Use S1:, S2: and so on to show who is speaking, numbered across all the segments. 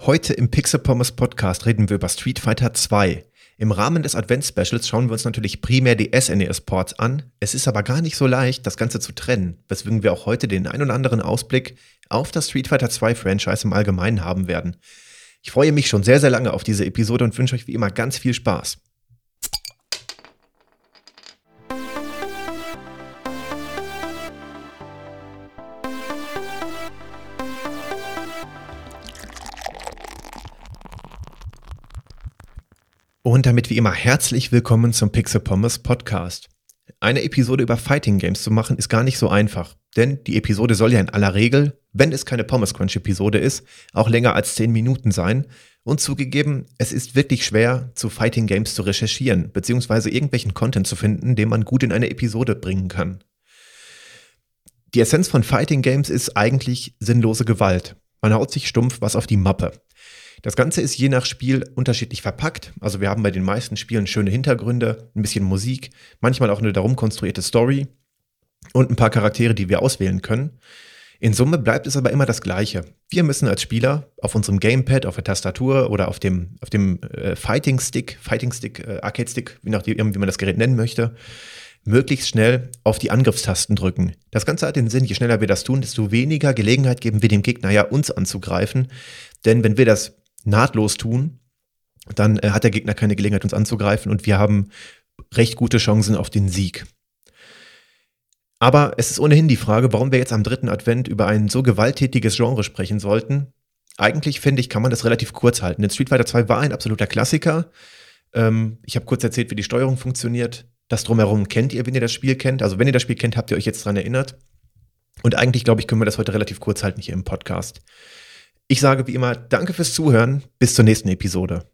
S1: Heute im Pixel Pommes Podcast reden wir über Street Fighter 2. Im Rahmen des Advents-Specials schauen wir uns natürlich primär die SNES-Ports an. Es ist aber gar nicht so leicht, das Ganze zu trennen, weswegen wir auch heute den ein oder anderen Ausblick auf das Street Fighter 2 Franchise im Allgemeinen haben werden. Ich freue mich schon sehr, sehr lange auf diese Episode und wünsche euch wie immer ganz viel Spaß. Und damit wie immer herzlich willkommen zum Pixel Pommes Podcast. Eine Episode über Fighting Games zu machen ist gar nicht so einfach, denn die Episode soll ja in aller Regel, wenn es keine Pommes Crunch Episode ist, auch länger als 10 Minuten sein. Und zugegeben, es ist wirklich schwer, zu Fighting Games zu recherchieren, beziehungsweise irgendwelchen Content zu finden, den man gut in eine Episode bringen kann. Die Essenz von Fighting Games ist eigentlich sinnlose Gewalt. Man haut sich stumpf was auf die Mappe. Das Ganze ist je nach Spiel unterschiedlich verpackt. Also wir haben bei den meisten Spielen schöne Hintergründe, ein bisschen Musik, manchmal auch eine darum konstruierte Story und ein paar Charaktere, die wir auswählen können. In Summe bleibt es aber immer das Gleiche. Wir müssen als Spieler auf unserem Gamepad, auf der Tastatur oder auf dem, auf dem äh, Fighting Stick, Fighting Stick, äh, Arcade Stick, wie nachdem, wie man das Gerät nennen möchte, möglichst schnell auf die Angriffstasten drücken. Das Ganze hat den Sinn, je schneller wir das tun, desto weniger Gelegenheit geben wir dem Gegner ja uns anzugreifen. Denn wenn wir das nahtlos tun, dann äh, hat der Gegner keine Gelegenheit, uns anzugreifen und wir haben recht gute Chancen auf den Sieg. Aber es ist ohnehin die Frage, warum wir jetzt am dritten Advent über ein so gewalttätiges Genre sprechen sollten. Eigentlich finde ich, kann man das relativ kurz halten. Denn Street Fighter 2 war ein absoluter Klassiker. Ähm, ich habe kurz erzählt, wie die Steuerung funktioniert. Das drumherum kennt ihr, wenn ihr das Spiel kennt. Also wenn ihr das Spiel kennt, habt ihr euch jetzt daran erinnert. Und eigentlich, glaube ich, können wir das heute relativ kurz halten hier im Podcast. Ich sage wie immer, danke fürs Zuhören. Bis zur nächsten Episode.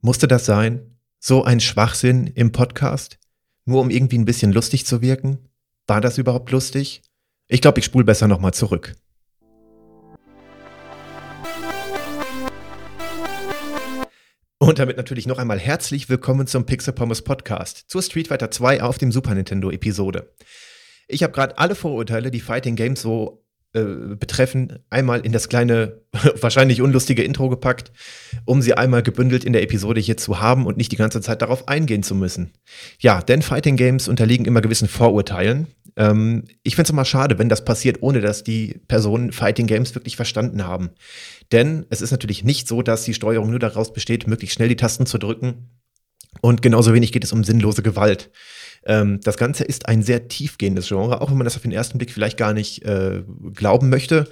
S1: Musste das sein? So ein Schwachsinn im Podcast? Nur um irgendwie ein bisschen lustig zu wirken? War das überhaupt lustig? Ich glaube, ich spule besser nochmal zurück. Und damit natürlich noch einmal herzlich willkommen zum Pixel Pommes Podcast zur Street Fighter 2 auf dem Super Nintendo Episode. Ich habe gerade alle Vorurteile, die Fighting Games so äh, betreffen, einmal in das kleine, wahrscheinlich unlustige Intro gepackt, um sie einmal gebündelt in der Episode hier zu haben und nicht die ganze Zeit darauf eingehen zu müssen. Ja, denn Fighting Games unterliegen immer gewissen Vorurteilen. Ähm, ich finde es immer schade, wenn das passiert, ohne dass die Personen Fighting Games wirklich verstanden haben. Denn es ist natürlich nicht so, dass die Steuerung nur daraus besteht, möglichst schnell die Tasten zu drücken. Und genauso wenig geht es um sinnlose Gewalt. Ähm, das Ganze ist ein sehr tiefgehendes Genre, auch wenn man das auf den ersten Blick vielleicht gar nicht äh, glauben möchte.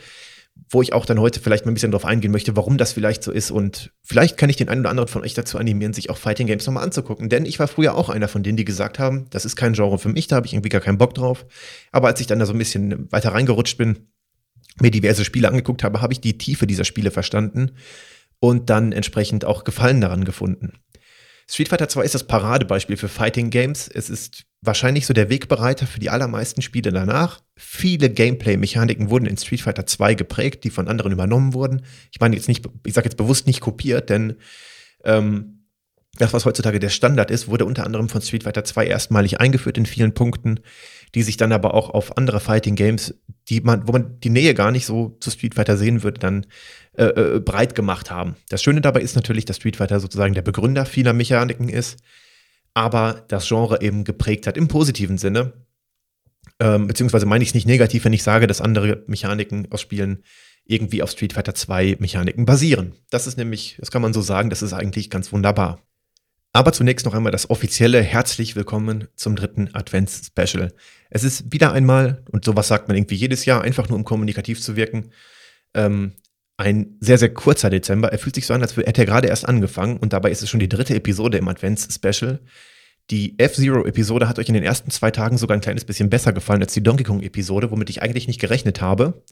S1: Wo ich auch dann heute vielleicht mal ein bisschen drauf eingehen möchte, warum das vielleicht so ist. Und vielleicht kann ich den einen oder anderen von euch dazu animieren, sich auch Fighting Games nochmal anzugucken. Denn ich war früher auch einer von denen, die gesagt haben, das ist kein Genre für mich, da habe ich irgendwie gar keinen Bock drauf. Aber als ich dann da so ein bisschen weiter reingerutscht bin, mir diverse Spiele angeguckt habe, habe ich die Tiefe dieser Spiele verstanden und dann entsprechend auch Gefallen daran gefunden. Street Fighter 2 ist das Paradebeispiel für Fighting Games. Es ist wahrscheinlich so der Wegbereiter für die allermeisten Spiele danach. Viele Gameplay-Mechaniken wurden in Street Fighter 2 geprägt, die von anderen übernommen wurden. Ich meine jetzt nicht, ich sage jetzt bewusst nicht kopiert, denn ähm, das, was heutzutage der Standard ist, wurde unter anderem von Street Fighter 2 erstmalig eingeführt in vielen Punkten, die sich dann aber auch auf andere Fighting Games, die man, wo man die Nähe gar nicht so zu Street Fighter sehen würde, dann äh, äh, breit gemacht haben. Das Schöne dabei ist natürlich, dass Street Fighter sozusagen der Begründer vieler Mechaniken ist, aber das Genre eben geprägt hat im positiven Sinne. Ähm, beziehungsweise meine ich es nicht negativ, wenn ich sage, dass andere Mechaniken aus Spielen irgendwie auf Street Fighter 2 Mechaniken basieren. Das ist nämlich, das kann man so sagen, das ist eigentlich ganz wunderbar. Aber zunächst noch einmal das offizielle herzlich willkommen zum dritten Advents-Special. Es ist wieder einmal, und sowas sagt man irgendwie jedes Jahr, einfach nur um kommunikativ zu wirken, ähm, ein sehr, sehr kurzer Dezember. Er fühlt sich so an, als hätte er gerade erst angefangen und dabei ist es schon die dritte Episode im Advents-Special. Die F-Zero-Episode hat euch in den ersten zwei Tagen sogar ein kleines bisschen besser gefallen als die Donkey Kong-Episode, womit ich eigentlich nicht gerechnet habe.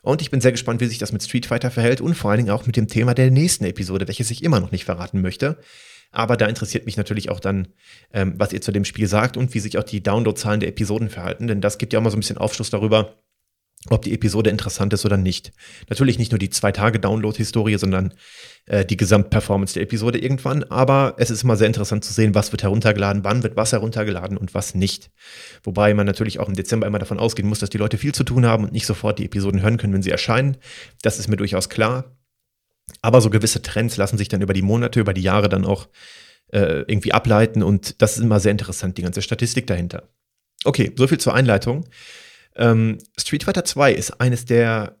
S1: Und ich bin sehr gespannt, wie sich das mit Street Fighter verhält und vor allen Dingen auch mit dem Thema der nächsten Episode, welches ich immer noch nicht verraten möchte. Aber da interessiert mich natürlich auch dann, ähm, was ihr zu dem Spiel sagt und wie sich auch die Downloadzahlen der Episoden verhalten, denn das gibt ja auch mal so ein bisschen Aufschluss darüber, ob die Episode interessant ist oder nicht. Natürlich nicht nur die zwei Tage Download-Historie, sondern äh, die Gesamtperformance der Episode irgendwann. Aber es ist immer sehr interessant zu sehen, was wird heruntergeladen, wann wird was heruntergeladen und was nicht. Wobei man natürlich auch im Dezember immer davon ausgehen muss, dass die Leute viel zu tun haben und nicht sofort die Episoden hören können, wenn sie erscheinen. Das ist mir durchaus klar. Aber so gewisse Trends lassen sich dann über die Monate, über die Jahre dann auch äh, irgendwie ableiten und das ist immer sehr interessant, die ganze Statistik dahinter. Okay, soviel zur Einleitung. Ähm, Street Fighter 2 ist eines der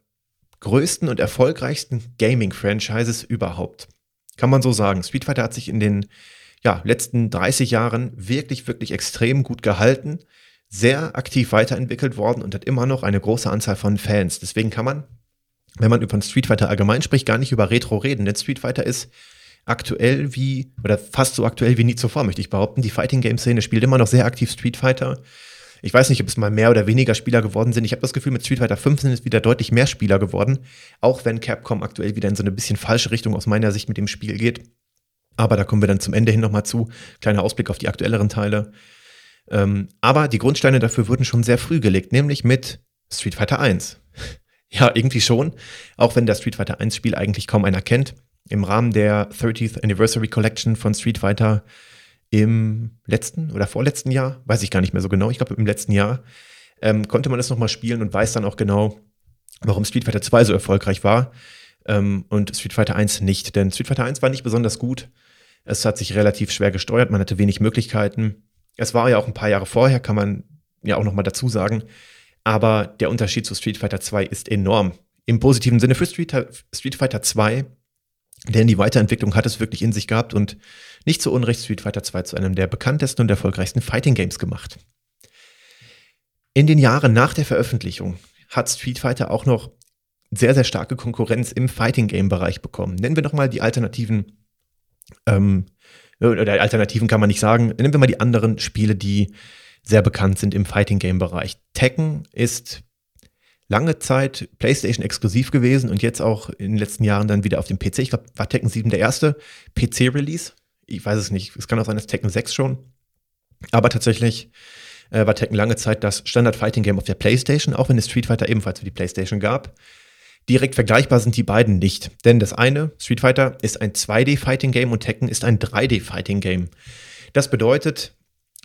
S1: größten und erfolgreichsten Gaming-Franchises überhaupt. Kann man so sagen. Street Fighter hat sich in den ja, letzten 30 Jahren wirklich, wirklich extrem gut gehalten, sehr aktiv weiterentwickelt worden und hat immer noch eine große Anzahl von Fans. Deswegen kann man, wenn man über Street Fighter allgemein spricht, gar nicht über Retro reden, denn Street Fighter ist aktuell wie, oder fast so aktuell wie nie zuvor, möchte ich behaupten. Die Fighting Game Szene spielt immer noch sehr aktiv Street Fighter. Ich weiß nicht, ob es mal mehr oder weniger Spieler geworden sind. Ich habe das Gefühl, mit Street Fighter 5 sind es wieder deutlich mehr Spieler geworden. Auch wenn Capcom aktuell wieder in so eine bisschen falsche Richtung aus meiner Sicht mit dem Spiel geht. Aber da kommen wir dann zum Ende hin nochmal zu. Kleiner Ausblick auf die aktuelleren Teile. Ähm, aber die Grundsteine dafür wurden schon sehr früh gelegt, nämlich mit Street Fighter 1. ja, irgendwie schon. Auch wenn das Street Fighter 1 Spiel eigentlich kaum einer kennt. Im Rahmen der 30th Anniversary Collection von Street Fighter im letzten oder vorletzten Jahr, weiß ich gar nicht mehr so genau, ich glaube im letzten Jahr, ähm, konnte man das nochmal spielen und weiß dann auch genau, warum Street Fighter 2 so erfolgreich war ähm, und Street Fighter 1 nicht. Denn Street Fighter 1 war nicht besonders gut. Es hat sich relativ schwer gesteuert, man hatte wenig Möglichkeiten. Es war ja auch ein paar Jahre vorher, kann man ja auch nochmal dazu sagen. Aber der Unterschied zu Street Fighter 2 ist enorm. Im positiven Sinne für Street, Street Fighter 2 denn die Weiterentwicklung hat es wirklich in sich gehabt und nicht zu Unrecht Street Fighter 2 zu einem der bekanntesten und erfolgreichsten Fighting Games gemacht. In den Jahren nach der Veröffentlichung hat Street Fighter auch noch sehr, sehr starke Konkurrenz im Fighting Game Bereich bekommen. Nennen wir nochmal die alternativen, ähm, oder Alternativen kann man nicht sagen, nennen wir mal die anderen Spiele, die sehr bekannt sind im Fighting Game Bereich. Tekken ist lange Zeit PlayStation exklusiv gewesen und jetzt auch in den letzten Jahren dann wieder auf dem PC. Ich glaube, war Tekken 7 der erste PC-Release. Ich weiß es nicht. Es kann auch sein, dass Tekken 6 schon. Aber tatsächlich äh, war Tekken lange Zeit das Standard-Fighting-Game auf der PlayStation, auch wenn es Street Fighter ebenfalls für die PlayStation gab. Direkt vergleichbar sind die beiden nicht. Denn das eine, Street Fighter, ist ein 2D-Fighting-Game und Tekken ist ein 3D-Fighting-Game. Das bedeutet,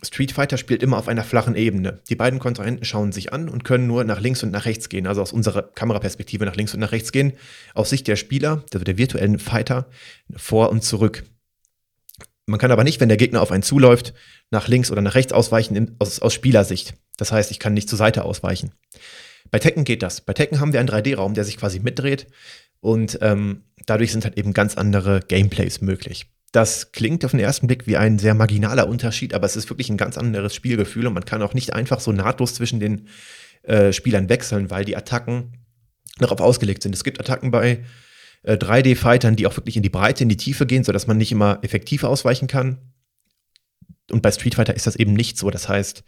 S1: Street Fighter spielt immer auf einer flachen Ebene. Die beiden Kontrahenten schauen sich an und können nur nach links und nach rechts gehen, also aus unserer Kameraperspektive nach links und nach rechts gehen. Aus Sicht der Spieler, also der virtuellen Fighter, vor und zurück. Man kann aber nicht, wenn der Gegner auf einen zuläuft, nach links oder nach rechts ausweichen aus, aus Spielersicht. Das heißt, ich kann nicht zur Seite ausweichen. Bei Tekken geht das. Bei Tekken haben wir einen 3D-Raum, der sich quasi mitdreht und ähm, dadurch sind halt eben ganz andere Gameplays möglich. Das klingt auf den ersten Blick wie ein sehr marginaler Unterschied, aber es ist wirklich ein ganz anderes Spielgefühl und man kann auch nicht einfach so nahtlos zwischen den äh, Spielern wechseln, weil die Attacken darauf ausgelegt sind. Es gibt Attacken bei äh, 3D-Fightern, die auch wirklich in die Breite, in die Tiefe gehen, sodass man nicht immer effektiv ausweichen kann. Und bei Street Fighter ist das eben nicht so. Das heißt,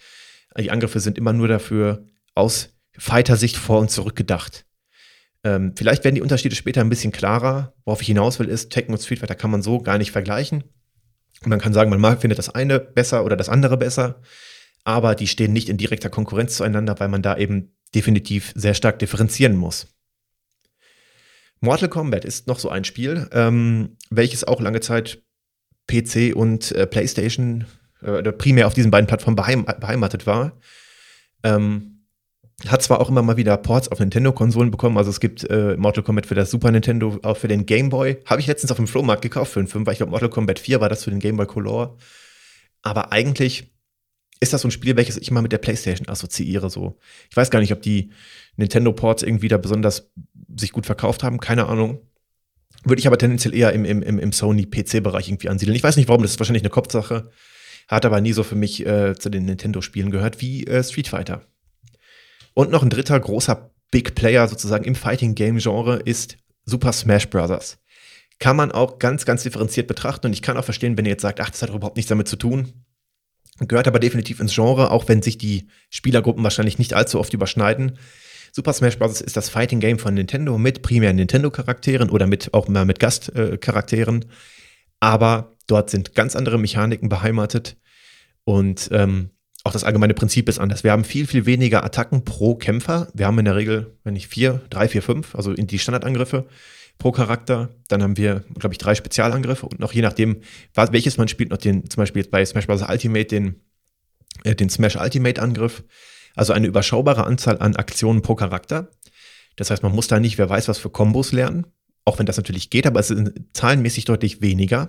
S1: die Angriffe sind immer nur dafür aus Fighter-Sicht vor und zurück gedacht. Ähm, vielleicht werden die Unterschiede später ein bisschen klarer. Worauf ich hinaus will, ist, Tekken und Street Fighter kann man so gar nicht vergleichen. Man kann sagen, man mag, findet das eine besser oder das andere besser, aber die stehen nicht in direkter Konkurrenz zueinander, weil man da eben definitiv sehr stark differenzieren muss. Mortal Kombat ist noch so ein Spiel, ähm, welches auch lange Zeit PC und äh, PlayStation äh, primär auf diesen beiden Plattformen beheim beheimatet war. Ähm, hat zwar auch immer mal wieder Ports auf Nintendo-Konsolen bekommen, also es gibt äh, Mortal Kombat für das Super Nintendo, auch für den Game Boy. Habe ich letztens auf dem Flohmarkt gekauft für einen 5, weil ich glaube, Mortal Kombat 4 war das für den Game Boy Color. Aber eigentlich ist das so ein Spiel, welches ich immer mit der PlayStation assoziiere. So. Ich weiß gar nicht, ob die Nintendo-Ports irgendwie da besonders sich gut verkauft haben, keine Ahnung. Würde ich aber tendenziell eher im, im, im Sony-PC-Bereich irgendwie ansiedeln. Ich weiß nicht warum, das ist wahrscheinlich eine Kopfsache. Hat aber nie so für mich äh, zu den Nintendo-Spielen gehört wie äh, Street Fighter. Und noch ein dritter großer Big Player sozusagen im Fighting Game Genre ist Super Smash Bros. Kann man auch ganz, ganz differenziert betrachten und ich kann auch verstehen, wenn ihr jetzt sagt, ach, das hat überhaupt nichts damit zu tun. Gehört aber definitiv ins Genre, auch wenn sich die Spielergruppen wahrscheinlich nicht allzu oft überschneiden. Super Smash Bros. ist das Fighting Game von Nintendo mit primär Nintendo-Charakteren oder mit auch mal mit Gastcharakteren. Aber dort sind ganz andere Mechaniken beheimatet. Und ähm, auch das allgemeine Prinzip ist anders. Wir haben viel, viel weniger Attacken pro Kämpfer. Wir haben in der Regel, wenn nicht vier, drei, vier, fünf, also in die Standardangriffe pro Charakter. Dann haben wir, glaube ich, drei Spezialangriffe und noch je nachdem, welches man spielt, noch den, zum Beispiel bei Smash Bros. Ultimate, den, äh, den Smash Ultimate Angriff. Also eine überschaubare Anzahl an Aktionen pro Charakter. Das heißt, man muss da nicht, wer weiß, was für Kombos lernen. Auch wenn das natürlich geht, aber es ist zahlenmäßig deutlich weniger.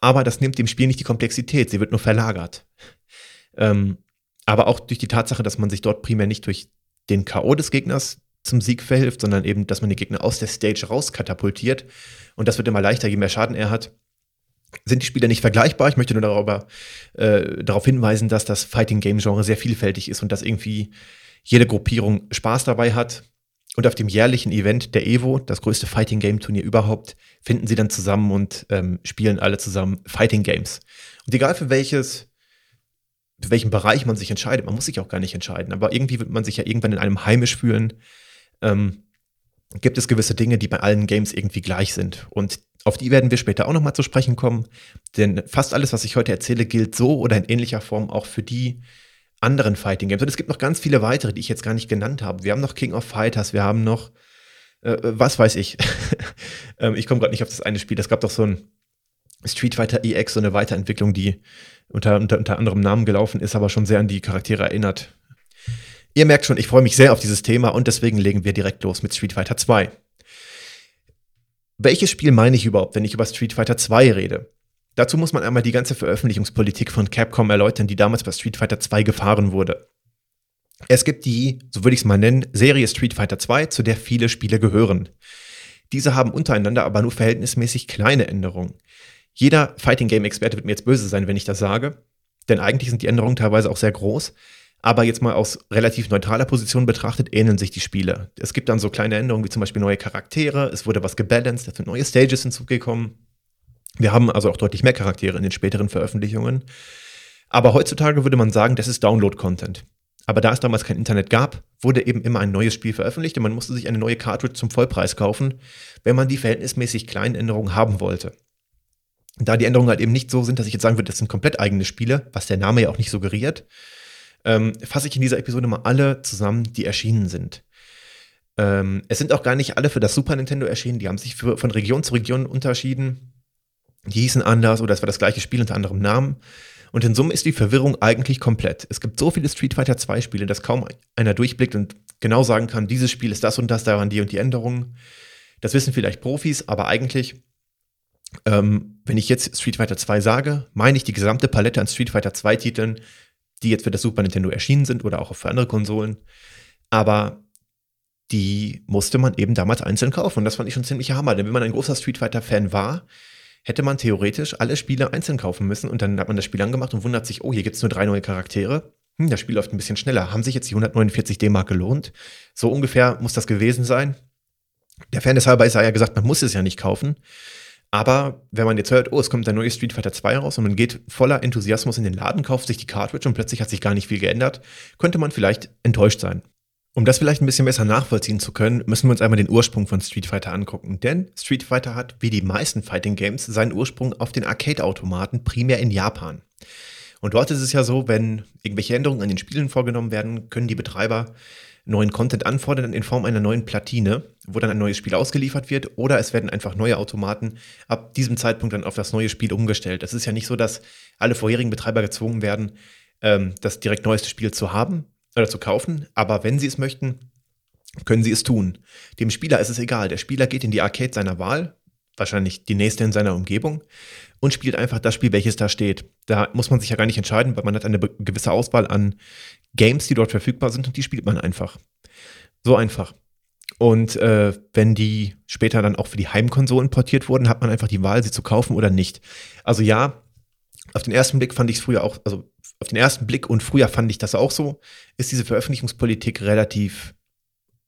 S1: Aber das nimmt dem Spiel nicht die Komplexität, sie wird nur verlagert. Ähm, aber auch durch die Tatsache, dass man sich dort primär nicht durch den K.O. des Gegners zum Sieg verhilft, sondern eben, dass man den Gegner aus der Stage rauskatapultiert. Und das wird immer leichter, je mehr Schaden er hat. Sind die Spieler nicht vergleichbar? Ich möchte nur darüber, äh, darauf hinweisen, dass das Fighting Game Genre sehr vielfältig ist und dass irgendwie jede Gruppierung Spaß dabei hat. Und auf dem jährlichen Event der Evo, das größte Fighting Game Turnier überhaupt, finden sie dann zusammen und ähm, spielen alle zusammen Fighting Games. Und egal für welches für welchen Bereich man sich entscheidet. Man muss sich auch gar nicht entscheiden, aber irgendwie wird man sich ja irgendwann in einem heimisch fühlen. Ähm, gibt es gewisse Dinge, die bei allen Games irgendwie gleich sind. Und auf die werden wir später auch nochmal zu sprechen kommen. Denn fast alles, was ich heute erzähle, gilt so oder in ähnlicher Form auch für die anderen Fighting Games. Und es gibt noch ganz viele weitere, die ich jetzt gar nicht genannt habe. Wir haben noch King of Fighters, wir haben noch, äh, was weiß ich. ähm, ich komme gerade nicht auf das eine Spiel. Es gab doch so ein Street Fighter EX, so eine Weiterentwicklung, die unter, unter, unter anderem Namen gelaufen ist, aber schon sehr an die Charaktere erinnert. Ihr merkt schon, ich freue mich sehr auf dieses Thema und deswegen legen wir direkt los mit Street Fighter 2. Welches Spiel meine ich überhaupt, wenn ich über Street Fighter 2 rede? Dazu muss man einmal die ganze Veröffentlichungspolitik von Capcom erläutern, die damals bei Street Fighter 2 gefahren wurde. Es gibt die, so würde ich es mal nennen, Serie Street Fighter 2, zu der viele Spiele gehören. Diese haben untereinander aber nur verhältnismäßig kleine Änderungen. Jeder Fighting Game Experte wird mir jetzt böse sein, wenn ich das sage, denn eigentlich sind die Änderungen teilweise auch sehr groß. Aber jetzt mal aus relativ neutraler Position betrachtet, ähneln sich die Spiele. Es gibt dann so kleine Änderungen wie zum Beispiel neue Charaktere, es wurde was gebalanced, es sind neue Stages hinzugekommen. Wir haben also auch deutlich mehr Charaktere in den späteren Veröffentlichungen. Aber heutzutage würde man sagen, das ist Download-Content. Aber da es damals kein Internet gab, wurde eben immer ein neues Spiel veröffentlicht und man musste sich eine neue Cartridge zum Vollpreis kaufen, wenn man die verhältnismäßig kleinen Änderungen haben wollte. Da die Änderungen halt eben nicht so sind, dass ich jetzt sagen würde, das sind komplett eigene Spiele, was der Name ja auch nicht suggeriert, ähm, fasse ich in dieser Episode mal alle zusammen, die erschienen sind. Ähm, es sind auch gar nicht alle für das Super Nintendo erschienen, die haben sich für, von Region zu Region unterschieden. Die hießen anders oder es war das gleiche Spiel unter anderem Namen. Und in Summe ist die Verwirrung eigentlich komplett. Es gibt so viele Street Fighter 2 Spiele, dass kaum einer durchblickt und genau sagen kann, dieses Spiel ist das und das, da waren die und die Änderungen. Das wissen vielleicht Profis, aber eigentlich ähm, wenn ich jetzt Street Fighter 2 sage, meine ich die gesamte Palette an Street Fighter 2 Titeln, die jetzt für das Super Nintendo erschienen sind oder auch für andere Konsolen. Aber die musste man eben damals einzeln kaufen. Und das fand ich schon ziemlich hammer. Denn wenn man ein großer Street Fighter-Fan war, hätte man theoretisch alle Spiele einzeln kaufen müssen. Und dann hat man das Spiel angemacht und wundert sich, oh, hier gibt es nur drei neue Charaktere. Hm, das Spiel läuft ein bisschen schneller. Haben sich jetzt die 149 D-Mark gelohnt? So ungefähr muss das gewesen sein. Der Fan des halber ist ja gesagt, man muss es ja nicht kaufen. Aber wenn man jetzt hört, oh, es kommt der neue Street Fighter 2 raus und man geht voller Enthusiasmus in den Laden, kauft sich die Cartridge und plötzlich hat sich gar nicht viel geändert, könnte man vielleicht enttäuscht sein. Um das vielleicht ein bisschen besser nachvollziehen zu können, müssen wir uns einmal den Ursprung von Street Fighter angucken. Denn Street Fighter hat, wie die meisten Fighting Games, seinen Ursprung auf den Arcade-Automaten, primär in Japan. Und dort ist es ja so, wenn irgendwelche Änderungen an den Spielen vorgenommen werden, können die Betreiber neuen Content anfordern in Form einer neuen Platine, wo dann ein neues Spiel ausgeliefert wird, oder es werden einfach neue Automaten ab diesem Zeitpunkt dann auf das neue Spiel umgestellt. Es ist ja nicht so, dass alle vorherigen Betreiber gezwungen werden, ähm, das direkt neueste Spiel zu haben oder zu kaufen, aber wenn sie es möchten, können sie es tun. Dem Spieler ist es egal. Der Spieler geht in die Arcade seiner Wahl, wahrscheinlich die nächste in seiner Umgebung, und spielt einfach das Spiel, welches da steht. Da muss man sich ja gar nicht entscheiden, weil man hat eine gewisse Auswahl an Games, die dort verfügbar sind und die spielt man einfach. So einfach. Und äh, wenn die später dann auch für die Heimkonsolen portiert wurden, hat man einfach die Wahl, sie zu kaufen oder nicht. Also ja, auf den ersten Blick fand ich es früher auch, also auf den ersten Blick und früher fand ich das auch so, ist diese Veröffentlichungspolitik relativ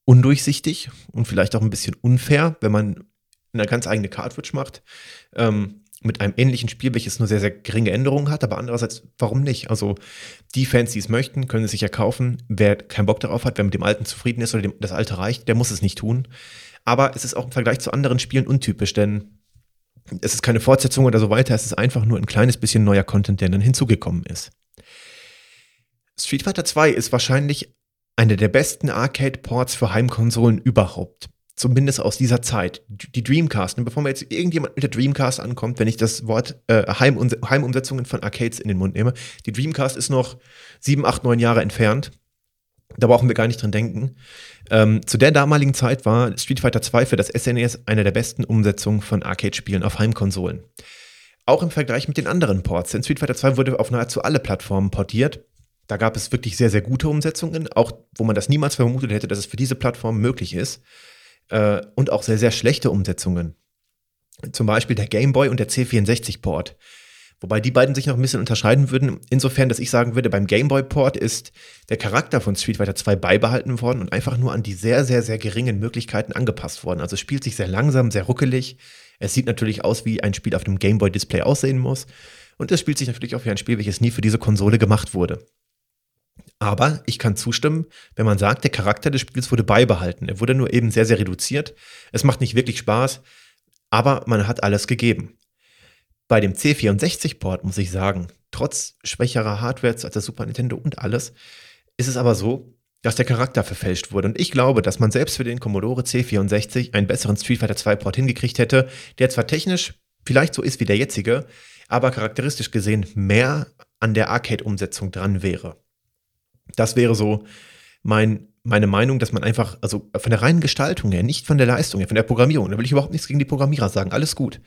S1: undurchsichtig und vielleicht auch ein bisschen unfair, wenn man eine ganz eigene Cartridge macht. Ähm, mit einem ähnlichen Spiel, welches nur sehr, sehr geringe Änderungen hat, aber andererseits, warum nicht? Also die Fans, die es möchten, können es sich ja kaufen. Wer keinen Bock darauf hat, wer mit dem Alten zufrieden ist oder dem, das Alte reicht, der muss es nicht tun. Aber es ist auch im Vergleich zu anderen Spielen untypisch, denn es ist keine Fortsetzung oder so weiter, es ist einfach nur ein kleines bisschen neuer Content, der dann hinzugekommen ist. Street Fighter 2 ist wahrscheinlich einer der besten Arcade-Ports für Heimkonsolen überhaupt. Zumindest aus dieser Zeit. Die Dreamcast, und bevor mir jetzt irgendjemand mit der Dreamcast ankommt, wenn ich das Wort äh, Heim Heimumsetzungen von Arcades in den Mund nehme, die Dreamcast ist noch sieben, acht, neun Jahre entfernt. Da brauchen wir gar nicht dran denken. Ähm, zu der damaligen Zeit war Street Fighter 2 für das SNES e eine der besten Umsetzungen von Arcade-Spielen auf Heimkonsolen. Auch im Vergleich mit den anderen Ports. Denn Street Fighter 2 wurde auf nahezu alle Plattformen portiert. Da gab es wirklich sehr, sehr gute Umsetzungen, auch wo man das niemals vermutet hätte, dass es für diese Plattform möglich ist. Äh, und auch sehr, sehr schlechte Umsetzungen. Zum Beispiel der Game Boy und der C64-Port. Wobei die beiden sich noch ein bisschen unterscheiden würden, insofern, dass ich sagen würde, beim Game Boy Port ist der Charakter von Street Fighter 2 beibehalten worden und einfach nur an die sehr, sehr, sehr geringen Möglichkeiten angepasst worden. Also es spielt sich sehr langsam, sehr ruckelig. Es sieht natürlich aus, wie ein Spiel auf dem Game Boy Display aussehen muss. Und es spielt sich natürlich auch wie ein Spiel, welches nie für diese Konsole gemacht wurde. Aber ich kann zustimmen, wenn man sagt, der Charakter des Spiels wurde beibehalten. Er wurde nur eben sehr, sehr reduziert. Es macht nicht wirklich Spaß, aber man hat alles gegeben. Bei dem C64-Port muss ich sagen, trotz schwächerer Hardware als der Super Nintendo und alles, ist es aber so, dass der Charakter verfälscht wurde. Und ich glaube, dass man selbst für den Commodore C64 einen besseren Street Fighter 2 Port hingekriegt hätte, der zwar technisch vielleicht so ist wie der jetzige, aber charakteristisch gesehen mehr an der Arcade-Umsetzung dran wäre. Das wäre so mein, meine Meinung, dass man einfach, also von der reinen Gestaltung her, nicht von der Leistung her, von der Programmierung, da will ich überhaupt nichts gegen die Programmierer sagen, alles gut.